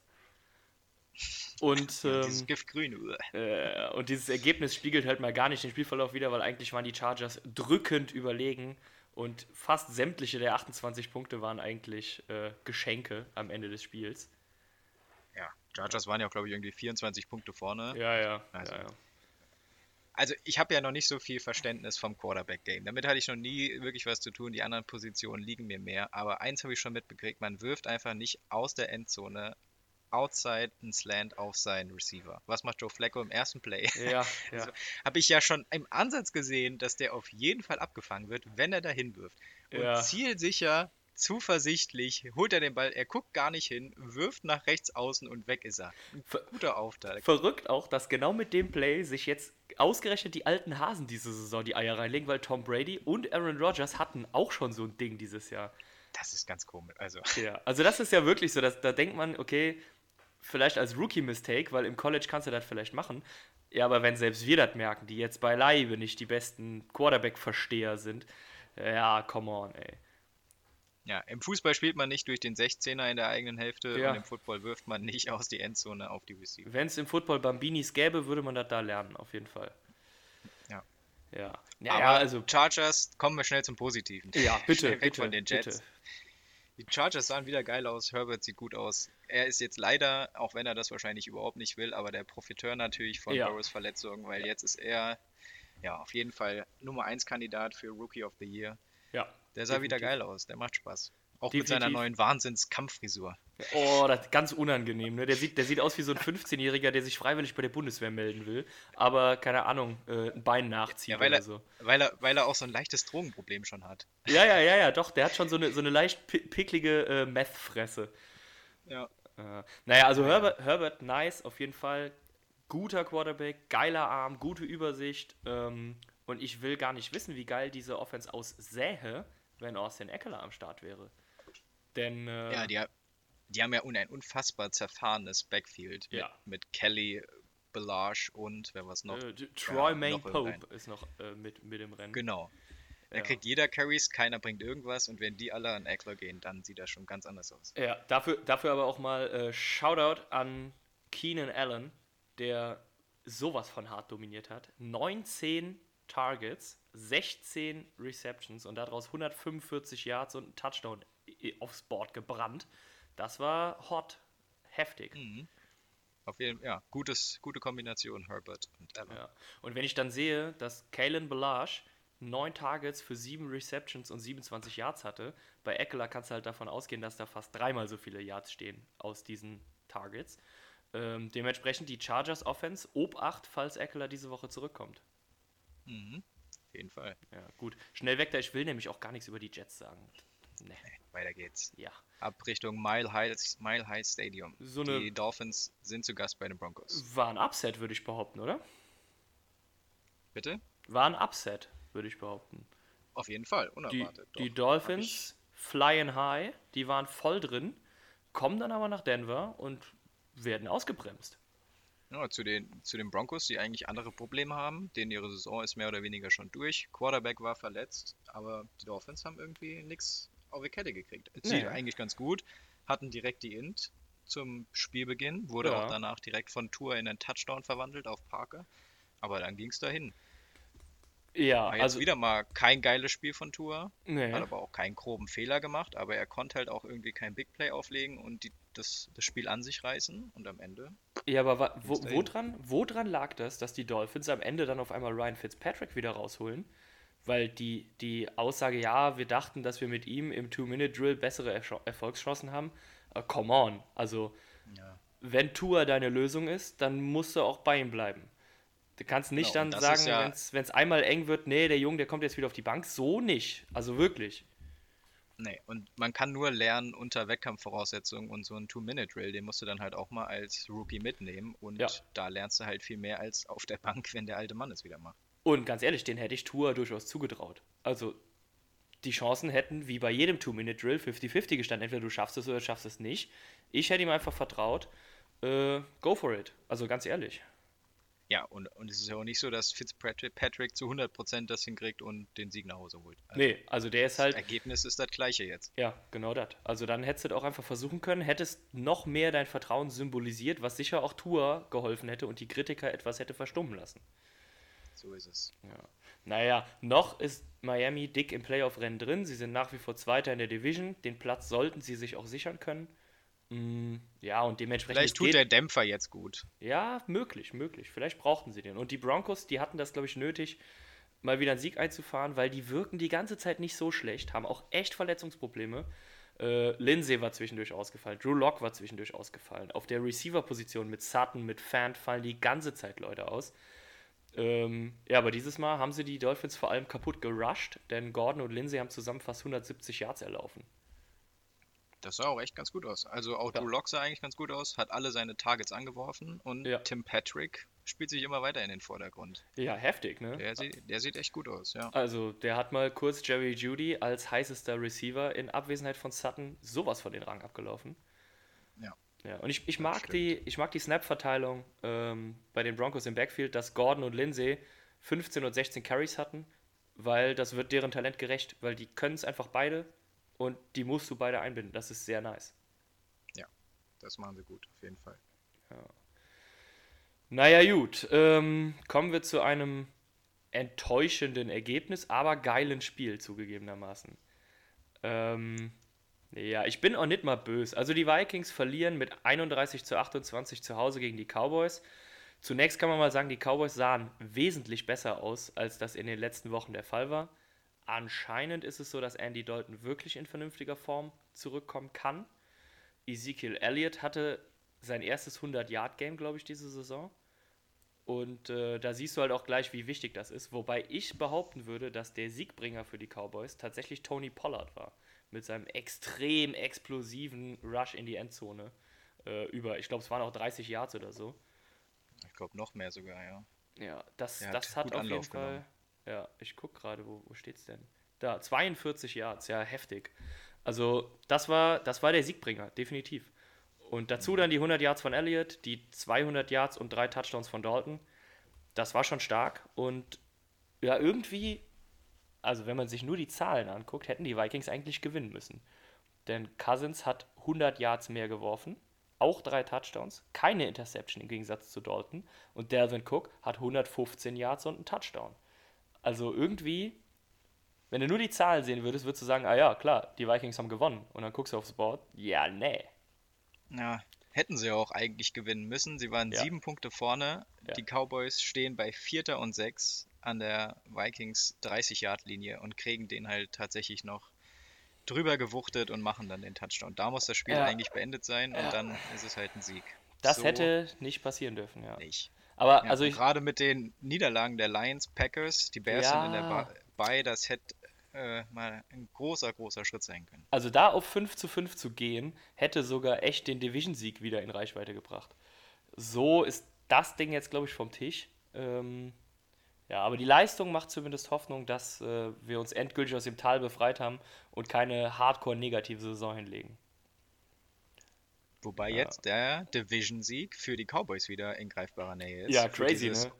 S2: Und ähm,
S1: dieses Giftgrün.
S2: Äh, und dieses Ergebnis spiegelt halt mal gar nicht den Spielverlauf wieder, weil eigentlich waren die Chargers drückend überlegen und fast sämtliche der 28 Punkte waren eigentlich äh, Geschenke am Ende des Spiels.
S1: Ja, Chargers waren ja auch, glaube ich, irgendwie 24 Punkte vorne.
S2: Ja, ja.
S1: Also,
S2: ja, ja.
S1: also ich habe ja noch nicht so viel Verständnis vom Quarterback-Game. Damit hatte ich noch nie wirklich was zu tun. Die anderen Positionen liegen mir mehr. Aber eins habe ich schon mitbekriegt, man wirft einfach nicht aus der Endzone outside ein Slant auf seinen Receiver. Was macht Joe Flacco im ersten Play?
S2: Ja, ja.
S1: Also, Habe ich ja schon im Ansatz gesehen, dass der auf jeden Fall abgefangen wird, wenn er dahin wirft. Und
S2: Ja.
S1: zielsicher, zuversichtlich, holt er den Ball, er guckt gar nicht hin, wirft nach rechts außen und weg ist er. Ein guter Auftrag.
S2: Verrückt auch, dass genau mit dem Play sich jetzt ausgerechnet die alten Hasen diese Saison die Eier reinlegen, weil Tom Brady und Aaron Rodgers hatten auch schon so ein Ding dieses Jahr.
S1: Das ist ganz komisch. Also,
S2: Ja, also das ist ja wirklich so, dass, da denkt man, okay, vielleicht als Rookie-Mistake, weil im College kannst du das vielleicht machen. Ja, aber wenn selbst wir das merken, die jetzt beileibe nicht die besten Quarterback-Versteher sind, ja, come on, ey.
S1: ja, im Fußball spielt man nicht durch den 16er in der eigenen Hälfte
S2: Ja.
S1: und im Football wirft man nicht aus die Endzone auf die Receiver.
S2: Wenn es im Football Bambinis gäbe, würde man das da lernen, auf jeden Fall.
S1: Ja.
S2: Ja, ja, ja also,
S1: Chargers, kommen wir schnell zum Positiven.
S2: ja, bitte,
S1: Schnell weg
S2: bitte,
S1: von den Jets.
S2: bitte.
S1: Die Chargers sahen wieder geil aus, Herbert sieht gut aus. Er ist jetzt leider, auch wenn er das wahrscheinlich überhaupt nicht will, aber der Profiteur natürlich von
S2: Ja.
S1: Burrows Verletzung, weil jetzt ist er ja auf jeden Fall Nummer 1 Kandidat für Rookie of the Year.
S2: Ja,
S1: Der sah wieder
S2: Definitiv.
S1: geil aus, der macht Spaß. Auch mit seiner
S2: Definitiv.
S1: neuen Wahnsinns-Kampffrisur.
S2: Oh, das ist ganz unangenehm. Ne? Der, sieht, der sieht aus wie so ein 15-Jähriger, der sich freiwillig bei der Bundeswehr melden will, aber keine Ahnung, äh, ein Bein nachzieht
S1: Ja, weil
S2: oder
S1: er,
S2: so.
S1: weil, er, weil er auch so ein leichtes Drogenproblem schon hat.
S2: Ja, ja, ja, ja, doch. Der hat schon so eine, so eine leicht pi- picklige äh, Meth-Fresse.
S1: Ja.
S2: Äh, naja, also Herbert, Herbert, nice, auf jeden Fall. Guter Quarterback, geiler Arm, gute Übersicht. Ähm, und ich will gar nicht wissen, wie geil diese Offense aussähe, wenn Austin Eckler am Start wäre. Denn, äh,
S1: Ja, die, die haben ja ein unfassbar zerfahrenes Backfield
S2: Ja.
S1: mit, mit Kelly, Belage und wer was noch?
S2: äh, Troy
S1: Ja,
S2: Main Pope ist noch äh, mit, mit im Rennen.
S1: Genau. Da
S2: Ja.
S1: kriegt jeder Carries, keiner bringt irgendwas und wenn die alle an Eckler gehen, dann sieht das schon ganz anders aus.
S2: Ja, dafür, dafür aber auch mal äh, Shoutout an Keenan Allen, der sowas von hart dominiert hat. 19 Targets, 16 Receptions und daraus 145 Yards und ein Touchdown i- aufs Board gebrannt. Das war hot, heftig.
S1: Mhm. Auf jeden Fall, ja, gutes, gute Kombination, Herbert und Allen.
S2: Ja. Und wenn ich dann sehe, dass Kalen Balage 9 Targets für 7 Receptions und 27 Yards hatte, bei Eckler kannst du halt davon ausgehen, dass da fast dreimal so viele Yards stehen aus diesen Targets. Ähm, dementsprechend die Chargers Offense, Obacht, falls Eckler diese Woche zurückkommt.
S1: Mhm. Auf jeden Fall.
S2: Ja, gut. Schnell weg da, ich will nämlich auch gar nichts über die Jets sagen. Nee,
S1: Weiter geht's.
S2: ja.
S1: Ab Richtung Mile High, Mile High Stadium.
S2: So
S1: die Dolphins sind zu Gast bei den Broncos.
S2: War ein Upset, würde ich behaupten, oder?
S1: Bitte?
S2: War ein Upset, würde ich behaupten.
S1: Auf jeden Fall,
S2: Die,
S1: unerwartet.
S2: die.
S1: Hab
S2: Dolphins flying high, die waren voll drin, kommen dann aber nach Denver und werden ausgebremst.
S1: Ja, zu, den, zu den Broncos, die eigentlich andere Probleme haben, denen ihre Saison ist mehr oder weniger schon durch. Quarterback war verletzt, aber die Dolphins haben irgendwie nichts auf die Kette gekriegt. Sie
S2: Nee.
S1: eigentlich ganz gut, hatten direkt die Int zum Spielbeginn, wurde
S2: Ja.
S1: auch danach direkt von Tour in einen Touchdown verwandelt auf Parker. Aber dann ging es dahin.
S2: Ja,
S1: War jetzt
S2: also
S1: wieder mal kein geiles Spiel von Tour,
S2: nee.
S1: hat aber auch keinen groben Fehler gemacht, aber er konnte halt auch irgendwie kein Big Play auflegen und die, das, das Spiel an sich reißen und am Ende
S2: Ja, aber wa wo, wo, dran, wo dran lag das, dass die Dolphins am Ende dann auf einmal Ryan Fitzpatrick wieder rausholen? Weil die, die Aussage, ja, wir dachten, dass wir mit ihm im Two-Minute-Drill bessere Ersch- Erfolgschancen haben. Äh, come on. Also,
S1: ja,
S2: wenn Tour deine Lösung ist, dann musst du auch bei ihm bleiben. Du kannst nicht genau, dann sagen, ja wenn es einmal eng wird, nee, der Junge, der kommt jetzt wieder auf die Bank. So nicht. Also wirklich.
S1: Nee, und man kann nur lernen unter Wettkampfvoraussetzungen und so ein Two-Minute-Drill, den musst du dann halt auch mal als Rookie mitnehmen und ja. da lernst du halt viel mehr als auf der Bank, wenn der alte Mann es wieder macht.
S2: Und ganz ehrlich, den hätte ich Tour durchaus zugetraut. Also die Chancen hätten, wie bei jedem Two-Minute-Drill, 50-50 gestanden. Entweder du schaffst es oder schaffst es nicht. Ich hätte ihm einfach vertraut. Äh, go for it. Also ganz ehrlich.
S1: Ja, und, und es ist ja auch nicht so, dass Fitzpatrick zu 100% das hinkriegt und den Sieg nach Hause holt.
S2: Also nee, also der ist halt.
S1: Das Ergebnis ist das gleiche jetzt.
S2: Ja, genau das. Also dann hättest du das auch einfach versuchen können, hättest noch mehr dein Vertrauen symbolisiert, was sicher auch Tour geholfen hätte und die Kritiker etwas hätte verstummen lassen.
S1: So ist es.
S2: Ja. Naja, noch ist Miami dick im Playoff-Rennen drin. Sie sind nach wie vor Zweiter in der Division. Den Platz sollten sie sich auch sichern können. Mm, ja, und dementsprechend.
S1: Vielleicht tut der Dämpfer jetzt gut.
S2: Ja, möglich, möglich. Vielleicht brauchten sie den. Und die Broncos, die hatten das, glaube ich, nötig, mal wieder einen Sieg einzufahren, weil die wirken die ganze Zeit nicht so schlecht, haben auch echt Verletzungsprobleme. Äh, Lindsay war zwischendurch ausgefallen, Drew Locke war zwischendurch ausgefallen. Auf der Receiver-Position mit Sutton, mit Fant fallen die ganze Zeit Leute aus. Ähm, ja, aber dieses Mal haben sie die Dolphins vor allem kaputt gerusht, denn Gordon und Lindsay haben zusammen fast 170 Yards erlaufen.
S1: Das sah auch echt ganz gut aus. Also auch ja. Drew Lock sah eigentlich ganz gut aus, hat alle seine Targets angeworfen und ja. Tim Patrick spielt sich immer weiter in den Vordergrund.
S2: Ja, heftig, ne?
S1: Der, sieht, der sieht echt gut aus, ja.
S2: Also, der hat mal kurz Jerry Judy als heißester Receiver in Abwesenheit von Sutton sowas von den Rang abgelaufen.
S1: Ja.
S2: Ja, und ich, ich, mag, die, ich mag die Snap-Verteilung ähm, bei den Broncos im Backfield, dass Gordon und Lindsay 15 und 16 Carries hatten, weil das wird deren Talent gerecht, weil die können es einfach beide und die musst du beide einbinden. Das ist sehr nice.
S1: Ja, das machen sie gut, auf jeden Fall. Ja.
S2: Naja, gut. Ähm, kommen wir zu einem enttäuschenden Ergebnis, aber geilen Spiel zugegebenermaßen. Ähm, ja, ich bin auch nicht mal böse. Also die Vikings verlieren mit 31 zu 28 zu Hause gegen die Cowboys. Zunächst kann man mal sagen, die Cowboys sahen wesentlich besser aus, als das in den letzten Wochen der Fall war. Anscheinend ist es so, dass Andy Dalton wirklich in vernünftiger Form zurückkommen kann. Ezekiel Elliott hatte sein erstes 100-Yard-Game, glaube ich, diese Saison. Und äh, da siehst du halt auch gleich, wie wichtig das ist. Wobei ich behaupten würde, dass der Siegbringer für die Cowboys tatsächlich Tony Pollard war. Mit seinem extrem explosiven Rush in die Endzone. Äh, über, ich glaube, es waren auch 30 Yards oder so.
S1: Ich glaube, noch mehr sogar, ja.
S2: Ja, das, das hat, hat auf jeden Fall. Genommen. Ja, ich gucke gerade, wo, wo steht's denn? Da, 42 Yards, ja, heftig. Also, das war, das war der Siegbringer, definitiv. Und dazu dann die 100 Yards von Elliott, die 200 Yards und drei Touchdowns von Dalton. Das war schon stark. Und ja, irgendwie, also wenn man sich nur die Zahlen anguckt, hätten die Vikings eigentlich gewinnen müssen. Denn Cousins hat 100 Yards mehr geworfen, auch drei Touchdowns, keine Interception im Gegensatz zu Dalton. Und Delvin Cook hat 115 Yards und einen Touchdown. Also irgendwie, wenn du nur die Zahlen sehen würdest, würdest du sagen, ah ja, klar, die Vikings haben gewonnen. Und dann guckst du aufs Board, ja, nee.
S1: Ja, hätten sie auch eigentlich gewinnen müssen. Sie waren ja. sieben Punkte vorne. Ja. Die Cowboys stehen bei Vierter und Sechs an der Vikings 30-Yard-Linie und kriegen den halt tatsächlich noch drüber gewuchtet und machen dann den Touchdown. Da muss das Spiel ja. eigentlich beendet sein und dann ist es halt ein Sieg.
S2: Das so hätte nicht passieren dürfen, ja.
S1: Nicht.
S2: Aber ja, also ich,
S1: gerade mit den Niederlagen der Lions, Packers, die Bears ja. sind in der bei, das hätte äh, mal ein großer, großer Schritt sein können.
S2: Also da auf 5 zu 5 zu gehen, hätte sogar echt den Division-Sieg wieder in Reichweite gebracht. So ist das Ding jetzt, glaube ich, vom Tisch. Ähm, ja, aber die Leistung macht zumindest Hoffnung, dass äh, wir uns endgültig aus dem Tal befreit haben und keine hardcore-negative Saison hinlegen.
S1: Wobei ja. jetzt der Division-Sieg für die Cowboys wieder in greifbarer Nähe ist.
S2: Ja, crazy, ne?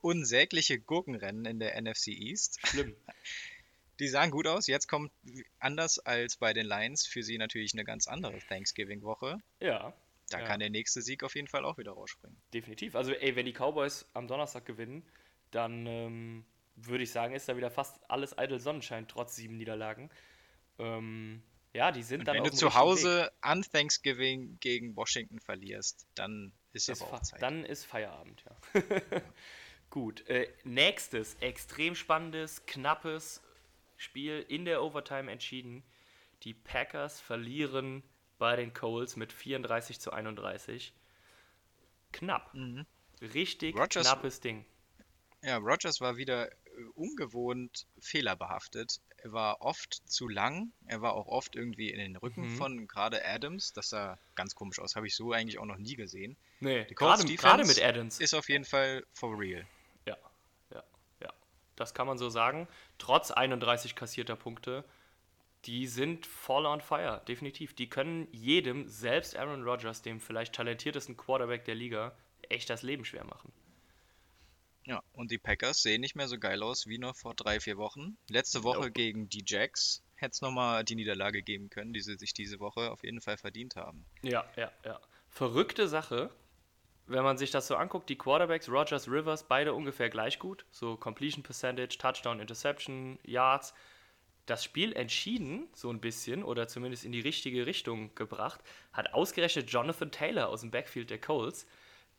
S1: Unsägliche Gurkenrennen in der NFC East.
S2: Schlimm.
S1: Die sahen gut aus. Jetzt kommt anders als bei den Lions für sie natürlich eine ganz andere Thanksgiving-Woche.
S2: Ja.
S1: Da
S2: ja.
S1: kann der nächste Sieg auf jeden Fall auch wieder rausspringen.
S2: Definitiv. Also, ey, wenn die Cowboys am Donnerstag gewinnen, dann ähm, würde ich sagen, ist da wieder fast alles eitel Sonnenschein, trotz sieben Niederlagen. Ähm, ja, die sind
S1: und
S2: dann
S1: Wenn du zu Hause Weg. an Thanksgiving gegen Washington verlierst, dann ist, ist aber auch Zeit.
S2: Dann ist Feierabend, ja. Gut. Äh, nächstes, extrem spannendes, knappes Spiel in der Overtime entschieden. Die Packers verlieren bei den Coles mit 34 zu 31. Knapp. Mhm. Richtig Rogers, knappes Ding.
S1: Ja, Rogers war wieder ungewohnt fehlerbehaftet. Er war oft zu lang. Er war auch oft irgendwie in den Rücken mhm. von gerade Adams. Das sah ganz komisch aus. Habe ich so eigentlich auch noch nie gesehen.
S2: Nee, gerade, gerade mit Adams.
S1: Ist auf jeden Fall for real.
S2: Ja, ja, ja. Das kann man so sagen. Trotz 31 kassierter Punkte, die sind voll on fire, definitiv. Die können jedem, selbst Aaron Rodgers, dem vielleicht talentiertesten Quarterback der Liga, echt das Leben schwer machen.
S1: Ja, und die Packers sehen nicht mehr so geil aus wie noch vor drei, vier Wochen. Letzte Woche nope. gegen die Jacks hätte es nochmal die Niederlage geben können, die sie sich diese Woche auf jeden Fall verdient haben.
S2: Ja, ja, ja. Verrückte Sache, wenn man sich das so anguckt, die Quarterbacks, Rogers, Rivers, beide ungefähr gleich gut. So Completion Percentage, Touchdown, Interception, Yards. Das Spiel entschieden, so ein bisschen, oder zumindest in die richtige Richtung gebracht, hat ausgerechnet Jonathan Taylor aus dem Backfield der Colts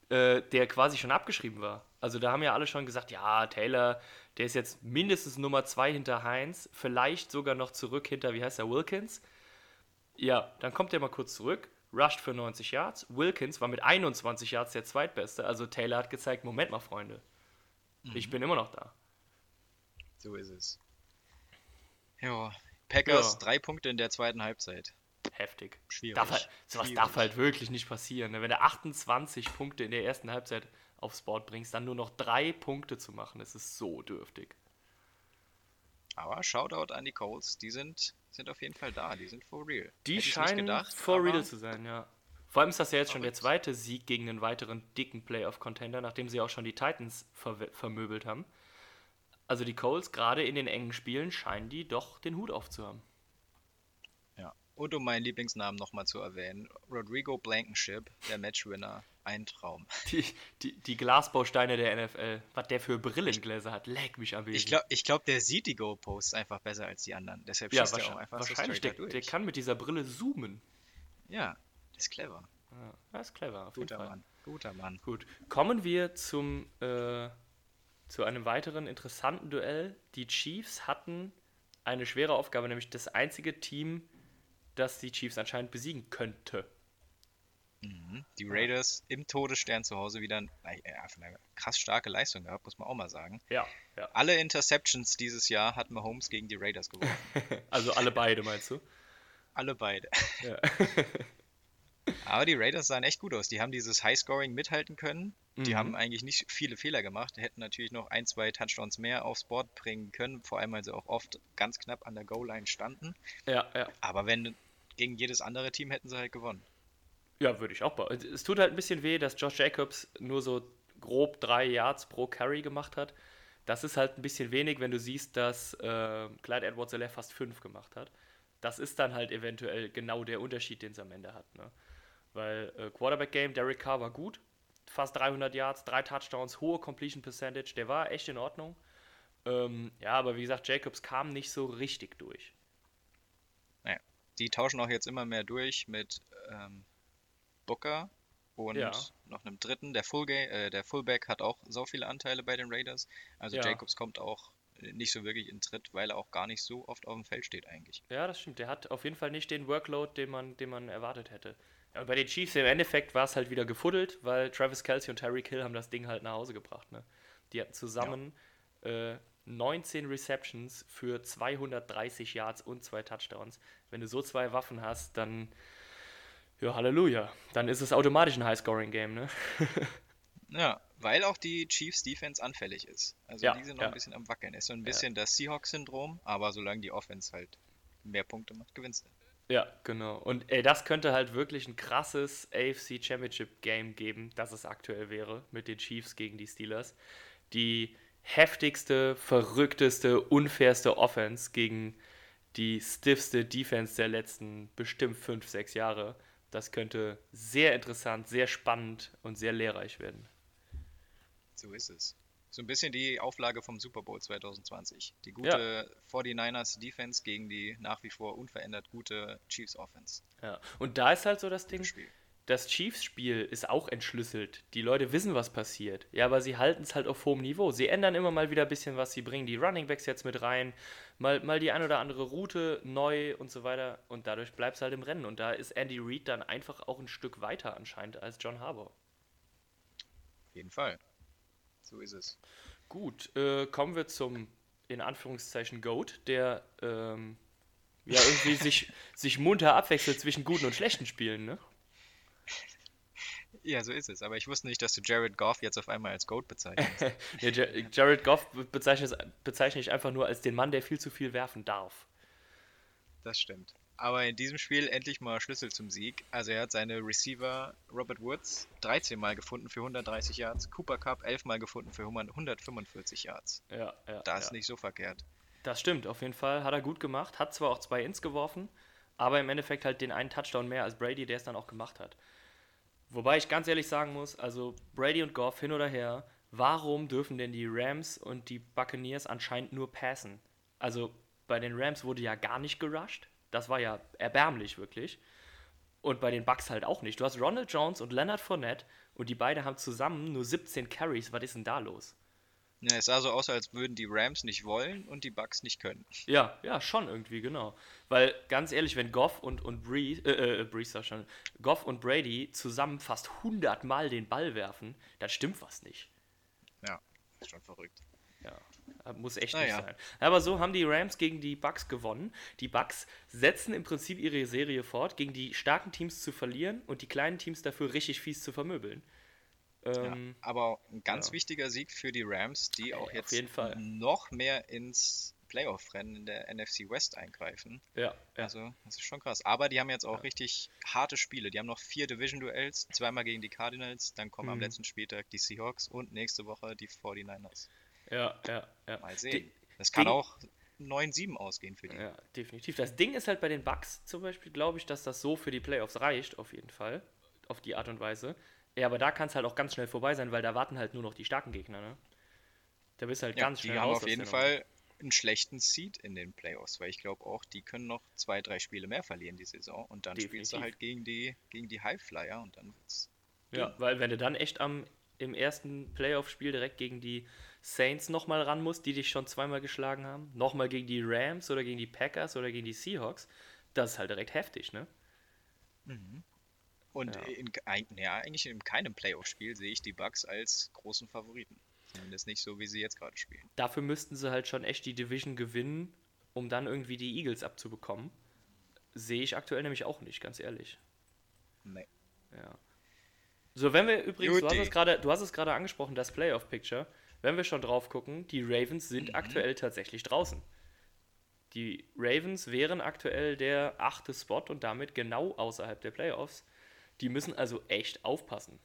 S2: äh, der quasi schon abgeschrieben war. Also da haben ja alle schon gesagt, ja, Taylor, der ist jetzt mindestens Nummer 2 hinter Heinz, vielleicht sogar noch zurück hinter, wie heißt er, Wilkins. Ja, dann kommt er mal kurz zurück, rusht für 90 Yards. Wilkins war mit 21 Yards der zweitbeste. Also Taylor hat gezeigt, Moment mal, Freunde, mhm. ich bin immer noch da.
S1: So ist es. Ja, Packers ja. drei Punkte in der zweiten Halbzeit
S2: heftig. Schwierig. Darf halt, sowas Schwierig. darf halt wirklich nicht passieren. Ne? Wenn du 28 Punkte in der ersten Halbzeit aufs Board bringst, dann nur noch drei Punkte zu machen, das ist so dürftig.
S1: Aber Shoutout an die Colts, die sind, sind auf jeden Fall da, die sind for real.
S2: Die Hätte scheinen gedacht, for real zu sein, ja. Vor allem ist das ja jetzt schon der zweite Sieg gegen einen weiteren dicken Playoff-Contender, nachdem sie auch schon die Titans ver vermöbelt haben. Also die Colts, gerade in den engen Spielen, scheinen die doch den Hut aufzuhaben.
S1: Und um meinen Lieblingsnamen nochmal zu erwähnen, Rodrigo Blankenship, der Matchwinner, ein Traum.
S2: Die, die, die Glasbausteine der NFL, was der für Brillengläser hat, leck mich am Wesen.
S1: Ich glaube, ich glaub, der sieht die Go-Posts einfach besser als die anderen. Deshalb ja, schießt er auch einfach
S2: wahrscheinlich, so der, der kann mit dieser Brille zoomen.
S1: Ja, ist clever.
S2: Ja, das ist clever,
S1: Guter. Mann, guter Mann.
S2: Gut, kommen wir zum, äh, zu einem weiteren interessanten Duell. Die Chiefs hatten eine schwere Aufgabe, nämlich das einzige Team, das die Chiefs anscheinend besiegen könnte.
S1: Mhm. Die Raiders im Todesstern zu Hause wieder eine, eine krass starke Leistung gehabt, muss man auch mal sagen.
S2: Ja, ja.
S1: Alle Interceptions dieses Jahr hat Mahomes gegen die Raiders gewonnen.
S2: also alle beide, meinst du?
S1: Alle beide. Ja. Aber die Raiders sahen echt gut aus. Die haben dieses Highscoring mithalten können. Die mhm. haben eigentlich nicht viele Fehler gemacht. Die hätten natürlich noch ein, zwei Touchdowns mehr aufs Board bringen können, vor allem weil sie auch oft ganz knapp an der Goal-Line standen.
S2: Ja, ja.
S1: Aber wenn gegen jedes andere Team hätten sie halt gewonnen.
S2: Ja, würde ich auch. Es tut halt ein bisschen weh, dass Josh Jacobs nur so grob drei Yards pro Carry gemacht hat. Das ist halt ein bisschen wenig, wenn du siehst, dass äh, Clyde edwards fast fünf gemacht hat. Das ist dann halt eventuell genau der Unterschied, den es am Ende hat. Ne? Weil äh, Quarterback-Game, Derek Carr war gut, fast 300 Yards, drei Touchdowns, hohe Completion Percentage, der war echt in Ordnung. Ähm, ja, aber wie gesagt, Jacobs kam nicht so richtig durch.
S1: Naja, die tauschen auch jetzt immer mehr durch mit ähm, Booker und ja. noch einem dritten. Der, Full äh, der Fullback hat auch so viele Anteile bei den Raiders. Also ja. Jacobs kommt auch nicht so wirklich in Tritt, weil er auch gar nicht so oft auf dem Feld steht eigentlich.
S2: Ja, das stimmt. Der hat auf jeden Fall nicht den Workload, den man, den man erwartet hätte. Ja, bei den Chiefs im Endeffekt war es halt wieder gefuddelt, weil Travis Kelsey und Terry Kill haben das Ding halt nach Hause gebracht. Ne? Die hatten zusammen ja. äh, 19 Receptions für 230 Yards und zwei Touchdowns. Wenn du so zwei Waffen hast, dann ja, Halleluja. Dann ist es automatisch ein High-Scoring-Game, ne?
S1: ja, weil auch die Chiefs Defense anfällig ist. Also ja, die sind noch ja. ein bisschen am Wackeln. Ist so ein bisschen das Seahawks-Syndrom, aber solange die Offense halt mehr Punkte macht, gewinnst du.
S2: Ja, genau. Und ey, das könnte halt wirklich ein krasses AFC Championship Game geben, das es aktuell wäre, mit den Chiefs gegen die Steelers. Die heftigste, verrückteste, unfairste Offense gegen die stiffste Defense der letzten bestimmt fünf, sechs Jahre. Das könnte sehr interessant, sehr spannend und sehr lehrreich werden.
S1: So ist es. So ein bisschen die Auflage vom Super Bowl 2020. Die gute ja. 49ers Defense gegen die nach wie vor unverändert gute Chiefs Offense.
S2: Ja, und da ist halt so das Ding, das Chiefs-Spiel ist auch entschlüsselt. Die Leute wissen, was passiert. Ja, aber sie halten es halt auf hohem Niveau. Sie ändern immer mal wieder ein bisschen was. Sie bringen die Running Backs jetzt mit rein, mal, mal die ein oder andere Route neu und so weiter. Und dadurch bleibt es halt im Rennen. Und da ist Andy Reid dann einfach auch ein Stück weiter anscheinend als John Harbour.
S1: Auf jeden Fall. So ist es.
S2: Gut, äh, kommen wir zum, in Anführungszeichen, Goat, der ähm, ja irgendwie sich, sich munter abwechselt zwischen guten und schlechten Spielen, ne?
S1: Ja, so ist es. Aber ich wusste nicht, dass du Jared Goff jetzt auf einmal als Goat bezeichnest.
S2: ja, Jared Goff bezeichne, bezeichne ich einfach nur als den Mann, der viel zu viel werfen darf.
S1: Das stimmt. Aber in diesem Spiel endlich mal Schlüssel zum Sieg. Also er hat seine Receiver Robert Woods 13 Mal gefunden für 130 Yards, Cooper Cup 11 Mal gefunden für 145 Yards.
S2: Ja, ja.
S1: Das ist
S2: ja.
S1: nicht so verkehrt.
S2: Das stimmt, auf jeden Fall. Hat er gut gemacht. Hat zwar auch zwei Ins geworfen, aber im Endeffekt halt den einen Touchdown mehr als Brady, der es dann auch gemacht hat. Wobei ich ganz ehrlich sagen muss, also Brady und Goff hin oder her, warum dürfen denn die Rams und die Buccaneers anscheinend nur passen? Also bei den Rams wurde ja gar nicht gerusht. Das war ja erbärmlich wirklich. Und bei den Bucks halt auch nicht. Du hast Ronald Jones und Leonard Fournette und die beiden haben zusammen nur 17 Carries. Was ist denn da los?
S1: Ja, es sah so aus, als würden die Rams nicht wollen und die Bucks nicht können.
S2: Ja, ja, schon irgendwie, genau. Weil ganz ehrlich, wenn Goff und, und Breeze, äh, äh, Breeze schon, Goff und Brady zusammen fast 100 Mal den Ball werfen, dann stimmt was nicht.
S1: Ja, ist schon verrückt.
S2: Ja, muss echt Na nicht ja. sein. Aber so haben die Rams gegen die Bucks gewonnen. Die Bucks setzen im Prinzip ihre Serie fort, gegen die starken Teams zu verlieren und die kleinen Teams dafür richtig fies zu vermöbeln.
S1: Ähm, ja, aber ein ganz ja. wichtiger Sieg für die Rams, die auch jetzt noch mehr ins Playoff-Rennen in der NFC West eingreifen.
S2: Ja,
S1: ja, Also, das ist schon krass. Aber die haben jetzt auch richtig harte Spiele. Die haben noch vier Division-Duells, zweimal gegen die Cardinals, dann kommen mhm. am letzten Spieltag die Seahawks und nächste Woche die 49ers.
S2: Ja, ja, ja.
S1: Mal sehen. Das kann Ding, auch 9-7 ausgehen für die.
S2: Ja, definitiv. Das Ding ist halt bei den Bucks zum Beispiel, glaube ich, dass das so für die Playoffs reicht, auf jeden Fall. Auf die Art und Weise. Ja, aber da kann es halt auch ganz schnell vorbei sein, weil da warten halt nur noch die starken Gegner, ne? Da bist halt ja, ganz schnell
S1: Die haben auf jeden Fall einen schlechten Seed in den Playoffs, weil ich glaube auch, die können noch zwei, drei Spiele mehr verlieren die Saison und dann Definitiv. spielst du halt gegen die, gegen die Highflyer und dann wird's.
S2: Ja, gehen. weil wenn du dann echt am im ersten Playoff-Spiel direkt gegen die Saints nochmal ran musst, die dich schon zweimal geschlagen haben, nochmal gegen die Rams oder gegen die Packers oder gegen die Seahawks, das ist halt direkt heftig, ne?
S1: Mhm. Und ja. In, ja, eigentlich in keinem Playoff-Spiel sehe ich die Bucks als großen Favoriten. Zumindest nicht so, wie sie jetzt gerade spielen.
S2: Dafür müssten sie halt schon echt die Division gewinnen, um dann irgendwie die Eagles abzubekommen. Sehe ich aktuell nämlich auch nicht, ganz ehrlich.
S1: Nee.
S2: Ja. So, wenn wir übrigens, du hast, es grade, du hast es gerade angesprochen, das Playoff-Picture. Wenn wir schon drauf gucken, die Ravens sind mhm. aktuell tatsächlich draußen. Die Ravens wären aktuell der achte Spot und damit genau außerhalb der Playoffs. Die müssen also echt aufpassen.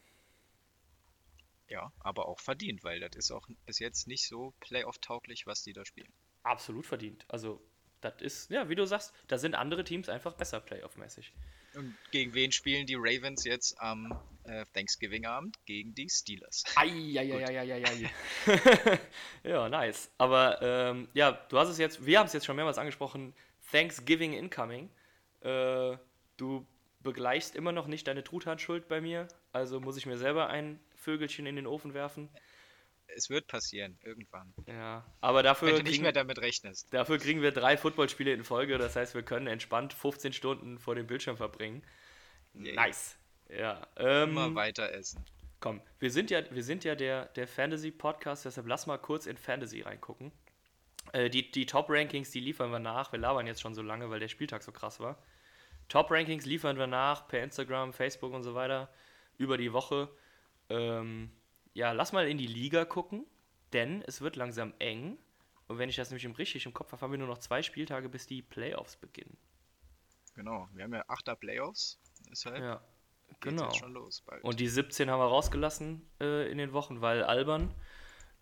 S1: Ja, aber auch verdient, weil das ist auch bis jetzt nicht so Playoff-tauglich, was die da spielen.
S2: Absolut verdient. Also, das ist, ja, wie du sagst, da sind andere Teams einfach besser Playoff-mäßig.
S1: Und gegen wen spielen die Ravens jetzt am äh, Thanksgiving-Abend? Gegen die Steelers.
S2: Eieieiei. ja, nice. Aber ähm, ja, du hast es jetzt, wir haben es jetzt schon mehrmals angesprochen, Thanksgiving incoming. Äh, du begleichst immer noch nicht deine Truthahnschuld bei mir, also muss ich mir selber ein Vögelchen in den Ofen werfen.
S1: Es wird passieren, irgendwann.
S2: Ja, aber dafür.
S1: Wenn du nicht kriegen, mehr damit rechnest.
S2: Dafür kriegen wir drei Footballspiele in Folge, das heißt, wir können entspannt 15 Stunden vor dem Bildschirm verbringen. Yeah. Nice. Ja.
S1: Ähm, Immer weiter essen.
S2: Komm, wir sind ja, wir sind ja der, der Fantasy-Podcast, deshalb lass mal kurz in Fantasy reingucken. Äh, die die Top-Rankings, die liefern wir nach. Wir labern jetzt schon so lange, weil der Spieltag so krass war. Top-Rankings liefern wir nach per Instagram, Facebook und so weiter über die Woche. Ähm, ja, lass mal in die Liga gucken, denn es wird langsam eng. Und wenn ich das nämlich richtig im Kopf habe, haben wir nur noch zwei Spieltage, bis die Playoffs beginnen.
S1: Genau, wir haben ja achter Playoffs, deshalb
S2: ja, genau. schon los bald. Und die 17 haben wir rausgelassen äh, in den Wochen, weil albern.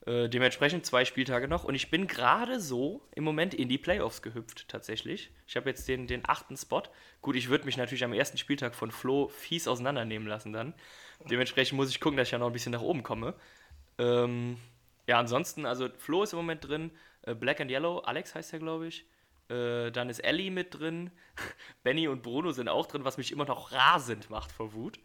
S2: Äh, dementsprechend zwei Spieltage noch. Und ich bin gerade so im Moment in die Playoffs gehüpft, tatsächlich. Ich habe jetzt den, den achten Spot. Gut, ich würde mich natürlich am ersten Spieltag von Flo fies auseinandernehmen lassen dann. Dementsprechend muss ich gucken, dass ich ja noch ein bisschen nach oben komme. Ähm, ja, ansonsten, also Flo ist im Moment drin. Äh, Black and Yellow, Alex heißt er, glaube ich. Äh, dann ist Ellie mit drin. Benny und Bruno sind auch drin, was mich immer noch rasend macht vor Wut.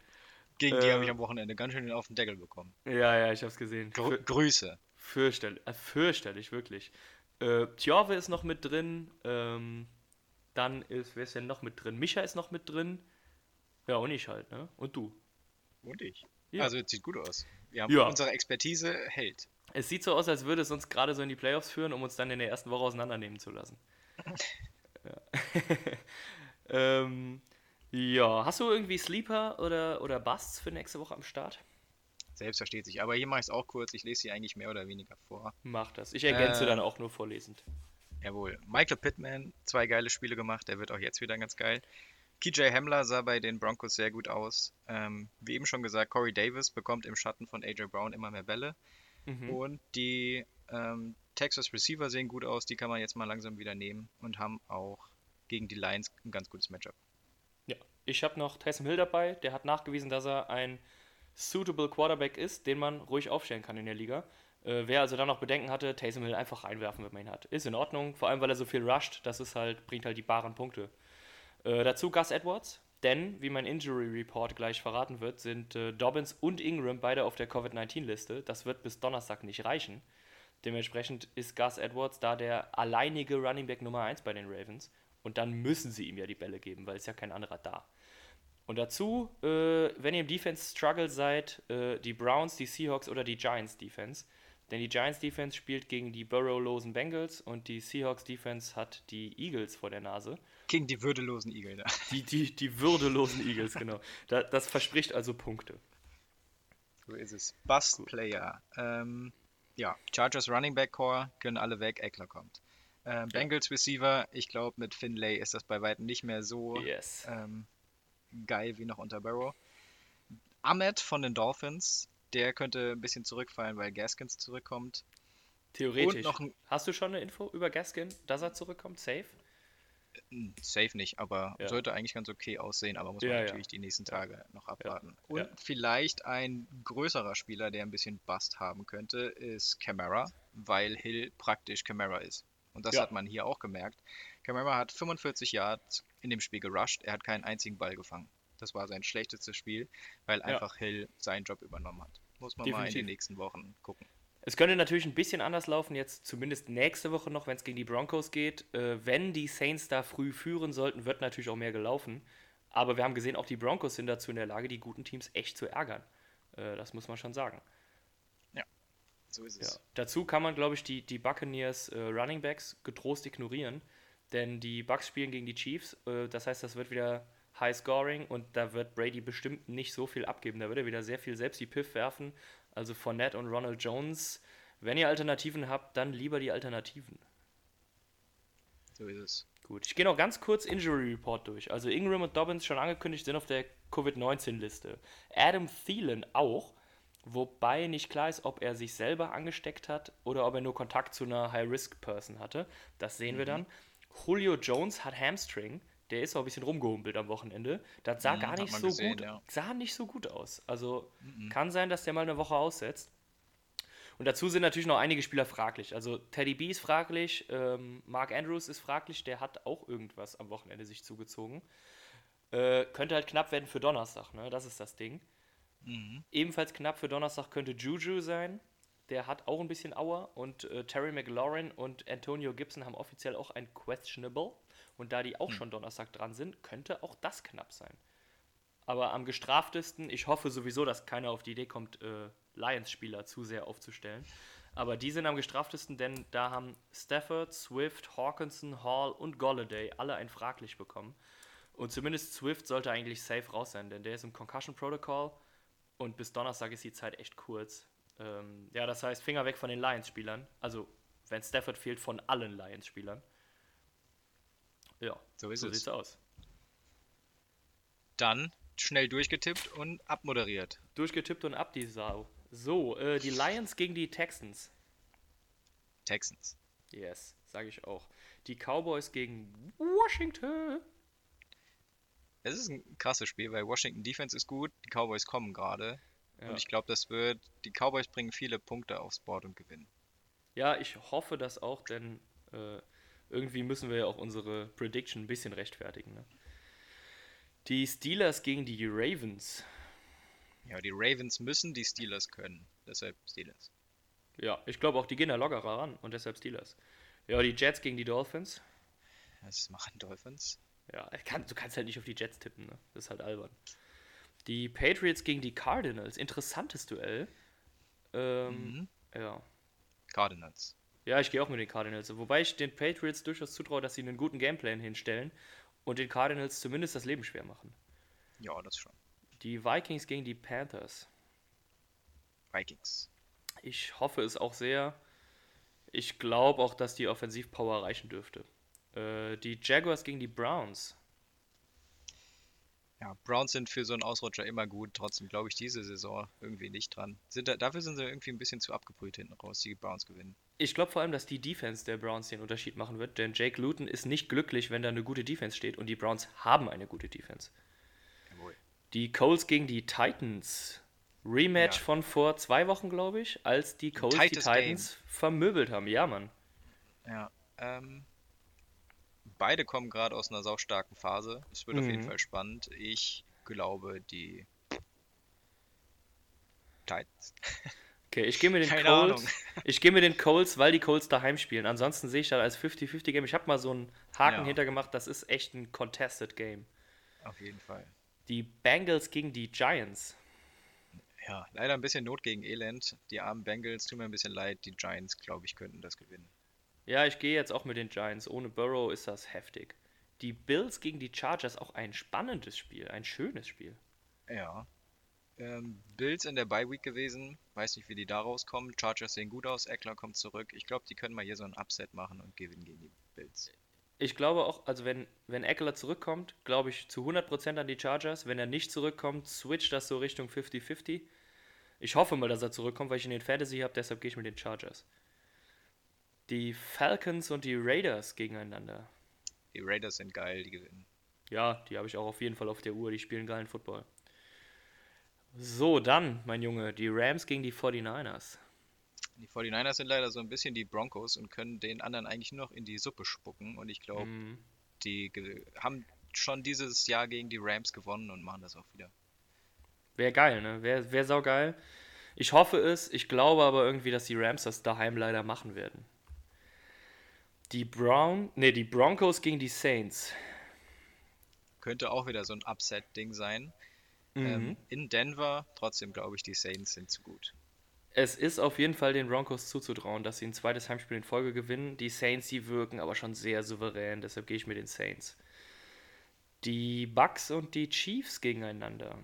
S1: Gegen die habe ich am Wochenende ganz schön auf den Deckel bekommen.
S2: Ja, ja, ich habe es gesehen.
S1: Gr Grüße.
S2: Fürchterlich, äh, fürchterlich, wirklich. Äh, Tjorve ist noch mit drin. Ähm, dann ist, wer ist denn noch mit drin? Micha ist noch mit drin. Ja, und ich halt, ne? Und du.
S1: Und ich. Ja. Also, es sieht gut aus. Wir haben ja. unsere Expertise hält.
S2: Es sieht so aus, als würde es uns gerade so in die Playoffs führen, um uns dann in der ersten Woche auseinandernehmen zu lassen. ja. ähm, ja, hast du irgendwie Sleeper oder, oder Busts für nächste Woche am Start?
S1: Selbst versteht sich. Aber hier mache ich es auch kurz. Ich lese sie eigentlich mehr oder weniger vor.
S2: Mach das. Ich ergänze äh, dann auch nur vorlesend.
S1: Jawohl. Michael Pittman, zwei geile Spiele gemacht. Der wird auch jetzt wieder ganz geil. KJ Hamler sah bei den Broncos sehr gut aus. Ähm, wie eben schon gesagt, Corey Davis bekommt im Schatten von AJ Brown immer mehr Bälle. Mhm. Und die ähm, Texas Receiver sehen gut aus. Die kann man jetzt mal langsam wieder nehmen und haben auch gegen die Lions ein ganz gutes Matchup.
S2: Ja, ich habe noch Taysom Hill dabei. Der hat nachgewiesen, dass er ein suitable Quarterback ist, den man ruhig aufstellen kann in der Liga. Äh, wer also da noch Bedenken hatte, Taysom Hill einfach reinwerfen, wenn man ihn hat. Ist in Ordnung, vor allem weil er so viel rusht, das ist halt, bringt halt die baren Punkte. Äh, dazu Gus Edwards, denn, wie mein Injury Report gleich verraten wird, sind äh, Dobbins und Ingram beide auf der Covid-19-Liste. Das wird bis Donnerstag nicht reichen. Dementsprechend ist Gus Edwards da der alleinige Running Back Nummer 1 bei den Ravens. Und dann müssen sie ihm ja die Bälle geben, weil es ja kein anderer da. Und dazu, äh, wenn ihr im Defense Struggle seid, äh, die Browns, die Seahawks oder die Giants Defense. Denn die Giants Defense spielt gegen die Burrow-losen Bengals und die Seahawks Defense hat die Eagles vor der Nase.
S1: Gegen die würdelosen Eagles.
S2: Da. Die, die, die würdelosen Eagles, genau. Da, das verspricht also Punkte.
S1: So ist es. Bust Player. Ähm, ja, Chargers Running Back Core können alle weg, Eckler kommt. Ähm, Bengals Receiver, ich glaube, mit Finlay ist das bei weitem nicht mehr so
S2: yes.
S1: ähm, geil wie noch unter Barrow. Ahmed von den Dolphins, der könnte ein bisschen zurückfallen, weil Gaskins zurückkommt.
S2: Theoretisch. Hast du schon eine Info über Gaskin, dass er zurückkommt? Safe?
S1: Safe nicht, aber ja. sollte eigentlich ganz okay aussehen, aber muss man ja, natürlich ja. die nächsten Tage noch abwarten. Und vielleicht ein größerer Spieler, der ein bisschen Bust haben könnte, ist Camara, weil Hill praktisch Camara ist. Und das hat man hier auch gemerkt. Camara hat 45 Yards in dem Spiel gerusht, er hat keinen einzigen Ball gefangen. Das war sein schlechtestes Spiel, weil einfach Hill seinen Job übernommen hat. Muss man Definitiv. mal in den nächsten Wochen gucken.
S2: Es könnte natürlich ein bisschen anders laufen, jetzt zumindest nächste Woche noch, wenn es gegen die Broncos geht. Äh, wenn die Saints da früh führen sollten, wird natürlich auch mehr gelaufen. Aber wir haben gesehen, auch die Broncos sind dazu in der Lage, die guten Teams echt zu ärgern. Äh, das muss man schon sagen.
S1: Ja, so ist es. Ja.
S2: Dazu kann man, glaube ich, die, die Buccaneers äh, Running Backs getrost ignorieren. Denn die Bucks spielen gegen die Chiefs. Äh, das heißt, das wird wieder High Scoring und da wird Brady bestimmt nicht so viel abgeben. Da wird er wieder sehr viel selbst die Piff werfen also Fournette und Ronald Jones. Wenn ihr Alternativen habt, dann lieber die Alternativen.
S1: So ist es.
S2: Gut, ich gehe noch ganz kurz Injury Report durch. Also Ingram und Dobbins schon angekündigt sind auf der Covid-19-Liste. Adam Thielen auch, wobei nicht klar ist, ob er sich selber angesteckt hat oder ob er nur Kontakt zu einer High-Risk-Person hatte. Das sehen mhm. wir dann. Julio Jones hat Hamstring. Der ist auch ein bisschen rumgehumpelt am Wochenende. Das sah mhm, gar nicht so gesehen, gut, ja. sah nicht so gut aus. Also mhm. kann sein, dass der mal eine Woche aussetzt. Und dazu sind natürlich noch einige Spieler fraglich. Also Teddy B ist fraglich, ähm, Mark Andrews ist fraglich, der hat auch irgendwas am Wochenende sich zugezogen. Äh, könnte halt knapp werden für Donnerstag, ne? Das ist das Ding. Mhm. Ebenfalls knapp für Donnerstag könnte Juju sein. Der hat auch ein bisschen Auer. Und äh, Terry McLaurin und Antonio Gibson haben offiziell auch ein Questionable. Und da die auch hm. schon Donnerstag dran sind, könnte auch das knapp sein. Aber am gestraftesten, ich hoffe sowieso, dass keiner auf die Idee kommt, äh, Lions-Spieler zu sehr aufzustellen. Aber die sind am gestraftesten, denn da haben Stafford, Swift, Hawkinson, Hall und Golladay alle ein fraglich bekommen. Und zumindest Swift sollte eigentlich safe raus sein, denn der ist im Concussion Protocol und bis Donnerstag ist die Zeit echt kurz. Ähm, ja, das heißt, Finger weg von den Lions-Spielern. Also, wenn Stafford fehlt, von allen Lions-Spielern. Ja,
S1: so, ist
S2: so
S1: es.
S2: sieht's aus.
S1: Dann schnell durchgetippt und abmoderiert.
S2: Durchgetippt und ab die Sau. So, äh, die Lions gegen die Texans.
S1: Texans.
S2: Yes, sage ich auch. Die Cowboys gegen Washington.
S1: Es ist ein krasses Spiel, weil Washington Defense ist gut, die Cowboys kommen gerade. Ja. Und ich glaube, das wird. Die Cowboys bringen viele Punkte aufs Board und gewinnen.
S2: Ja, ich hoffe das auch, denn äh, irgendwie müssen wir ja auch unsere Prediction ein bisschen rechtfertigen. Ne? Die Steelers gegen die Ravens.
S1: Ja, die Ravens müssen die Steelers können. Deshalb Steelers.
S2: Ja, ich glaube auch, die gehen da lockerer ran und deshalb Steelers. Ja, die Jets gegen die Dolphins.
S1: Was machen Dolphins?
S2: Ja, kann, du kannst halt nicht auf die Jets tippen, ne? Das ist halt albern. Die Patriots gegen die Cardinals. Interessantes Duell. Ähm, mhm. Ja,
S1: Cardinals.
S2: Ja, ich gehe auch mit den Cardinals. Wobei ich den Patriots durchaus zutraue, dass sie einen guten Gameplan hinstellen und den Cardinals zumindest das Leben schwer machen.
S1: Ja, das schon.
S2: Die Vikings gegen die Panthers.
S1: Vikings.
S2: Ich hoffe es auch sehr. Ich glaube auch, dass die Offensivpower reichen dürfte. Äh, die Jaguars gegen die Browns.
S1: Ja, Browns sind für so einen Ausrutscher immer gut. Trotzdem glaube ich diese Saison irgendwie nicht dran. Sind da, dafür sind sie irgendwie ein bisschen zu abgebrüht hinten raus. Die Browns gewinnen.
S2: Ich glaube vor allem, dass die Defense der Browns den Unterschied machen wird. Denn Jake Luton ist nicht glücklich, wenn da eine gute Defense steht. Und die Browns haben eine gute Defense. Jawohl. Die Colts gegen die Titans. Rematch ja. von vor zwei Wochen, glaube ich, als die Colts die Titans Game. vermöbelt haben. Ja, Mann.
S1: Ja, ähm, beide kommen gerade aus einer saustarken Phase. Es wird mhm. auf jeden mhm. Fall spannend. Ich glaube, die Titans.
S2: Okay, ich gehe mit den Keine Colts. Ahnung. Ich gehe mit den Colts, weil die Colts daheim spielen. Ansonsten sehe ich das als 50-50 Game. Ich habe mal so einen Haken ja. hintergemacht. Das ist echt ein contested Game.
S1: Auf jeden Fall.
S2: Die Bengals gegen die Giants.
S1: Ja, leider ein bisschen Not gegen Elend. Die armen Bengals tun mir ein bisschen leid. Die Giants, glaube ich, könnten das gewinnen.
S2: Ja, ich gehe jetzt auch mit den Giants. Ohne Burrow ist das heftig. Die Bills gegen die Chargers auch ein spannendes Spiel, ein schönes Spiel.
S1: Ja. Ähm, Bills in der Bye Week gewesen. Weiß nicht, wie die da rauskommen. Chargers sehen gut aus. Eckler kommt zurück. Ich glaube, die können mal hier so ein Upset machen und gewinnen gegen die Bills.
S2: Ich glaube auch, also wenn, wenn Eckler zurückkommt, glaube ich zu 100% an die Chargers. Wenn er nicht zurückkommt, switcht das so Richtung 50-50. Ich hoffe mal, dass er zurückkommt, weil ich ihn in den Fantasy habe, deshalb gehe ich mit den Chargers die Falcons und die Raiders gegeneinander.
S1: Die Raiders sind geil, die gewinnen.
S2: Ja, die habe ich auch auf jeden Fall auf der Uhr, die spielen geilen Football. So, dann, mein Junge, die Rams gegen die 49ers.
S1: Die 49ers sind leider so ein bisschen die Broncos und können den anderen eigentlich nur noch in die Suppe spucken. Und ich glaube, mm. die haben schon dieses Jahr gegen die Rams gewonnen und machen das auch wieder.
S2: Wäre geil, ne? Wäre wär saugeil. Ich hoffe es. Ich glaube aber irgendwie, dass die Rams das daheim leider machen werden. Die Brown, nee, die Broncos gegen die Saints.
S1: Könnte auch wieder so ein Upset-Ding sein. Mhm. Ähm, in Denver, trotzdem glaube ich, die Saints sind zu gut.
S2: Es ist auf jeden Fall den Broncos zuzutrauen, dass sie ein zweites Heimspiel in Folge gewinnen. Die Saints, die wirken aber schon sehr souverän, deshalb gehe ich mit den Saints. Die Bucks und die Chiefs gegeneinander.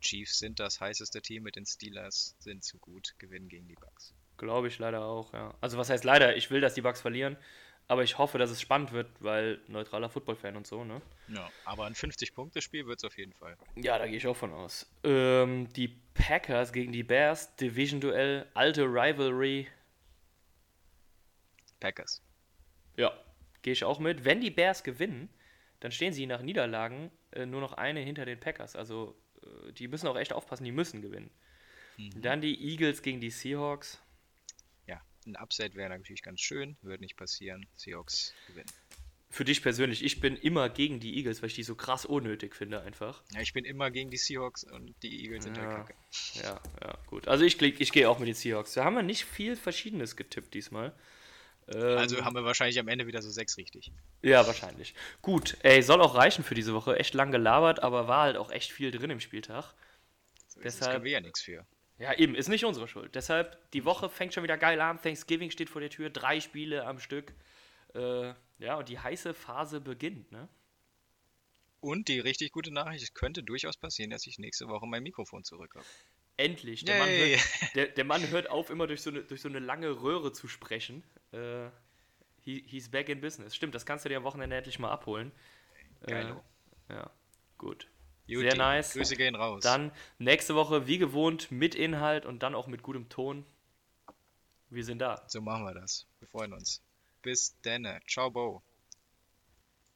S1: Chiefs sind das heißeste Team mit den Steelers, sind zu gut, gewinnen gegen die Bucks.
S2: Glaube ich leider auch, ja. Also was heißt leider? Ich will, dass die Bugs verlieren, aber ich hoffe, dass es spannend wird, weil neutraler Football-Fan und so, ne?
S1: Ja, aber ein 50-Punkte-Spiel wird es auf jeden Fall.
S2: Ja, da gehe ich auch von aus. Ähm, die Packers gegen die Bears, Division-Duell, alte Rivalry.
S1: Packers.
S2: Ja, gehe ich auch mit. Wenn die Bears gewinnen, dann stehen sie nach Niederlagen äh, nur noch eine hinter den Packers. Also äh, die müssen auch echt aufpassen, die müssen gewinnen. Mhm. Dann die Eagles gegen die Seahawks
S1: ein Upset wäre natürlich ganz schön, würde nicht passieren. Seahawks gewinnen.
S2: Für dich persönlich, ich bin immer gegen die Eagles, weil ich die so krass unnötig finde einfach.
S1: Ja, ich bin immer gegen die Seahawks und die Eagles sind halt ja, halt kacke.
S2: Ja, ja, gut. Also ich, ich gehe auch mit den Seahawks. Da haben wir nicht viel Verschiedenes getippt diesmal.
S1: Ähm, also haben wir wahrscheinlich am Ende wieder so sechs richtig.
S2: Ja, wahrscheinlich. Gut, ey, soll auch reichen für diese Woche. Echt lang gelabert, aber war halt auch echt viel drin im Spieltag.
S1: So Deshalb können wir ja nichts für.
S2: Ja, eben, ist nicht unsere Schuld. Deshalb, die Woche fängt schon wieder geil an. Thanksgiving steht vor der Tür, drei Spiele am Stück. Äh, ja, und die heiße Phase beginnt, ne?
S1: Und die richtig gute Nachricht, es könnte durchaus passieren, dass ich nächste Woche mein Mikrofon zurück habe.
S2: Endlich. Der Mann, hört, der, der Mann, hört, auf, immer durch so eine, durch so eine lange Röhre zu sprechen. Äh, he, he's back in business. Stimmt, das kannst du dir am Wochenende endlich mal abholen.
S1: Geil.
S2: Äh, ja, gut. Juti, Sehr nice.
S1: Grüße gehen raus.
S2: Dann nächste Woche wie gewohnt mit Inhalt und dann auch mit gutem Ton. Wir sind da.
S1: So machen wir das. Wir freuen uns. Bis dann. Ciao, Bo.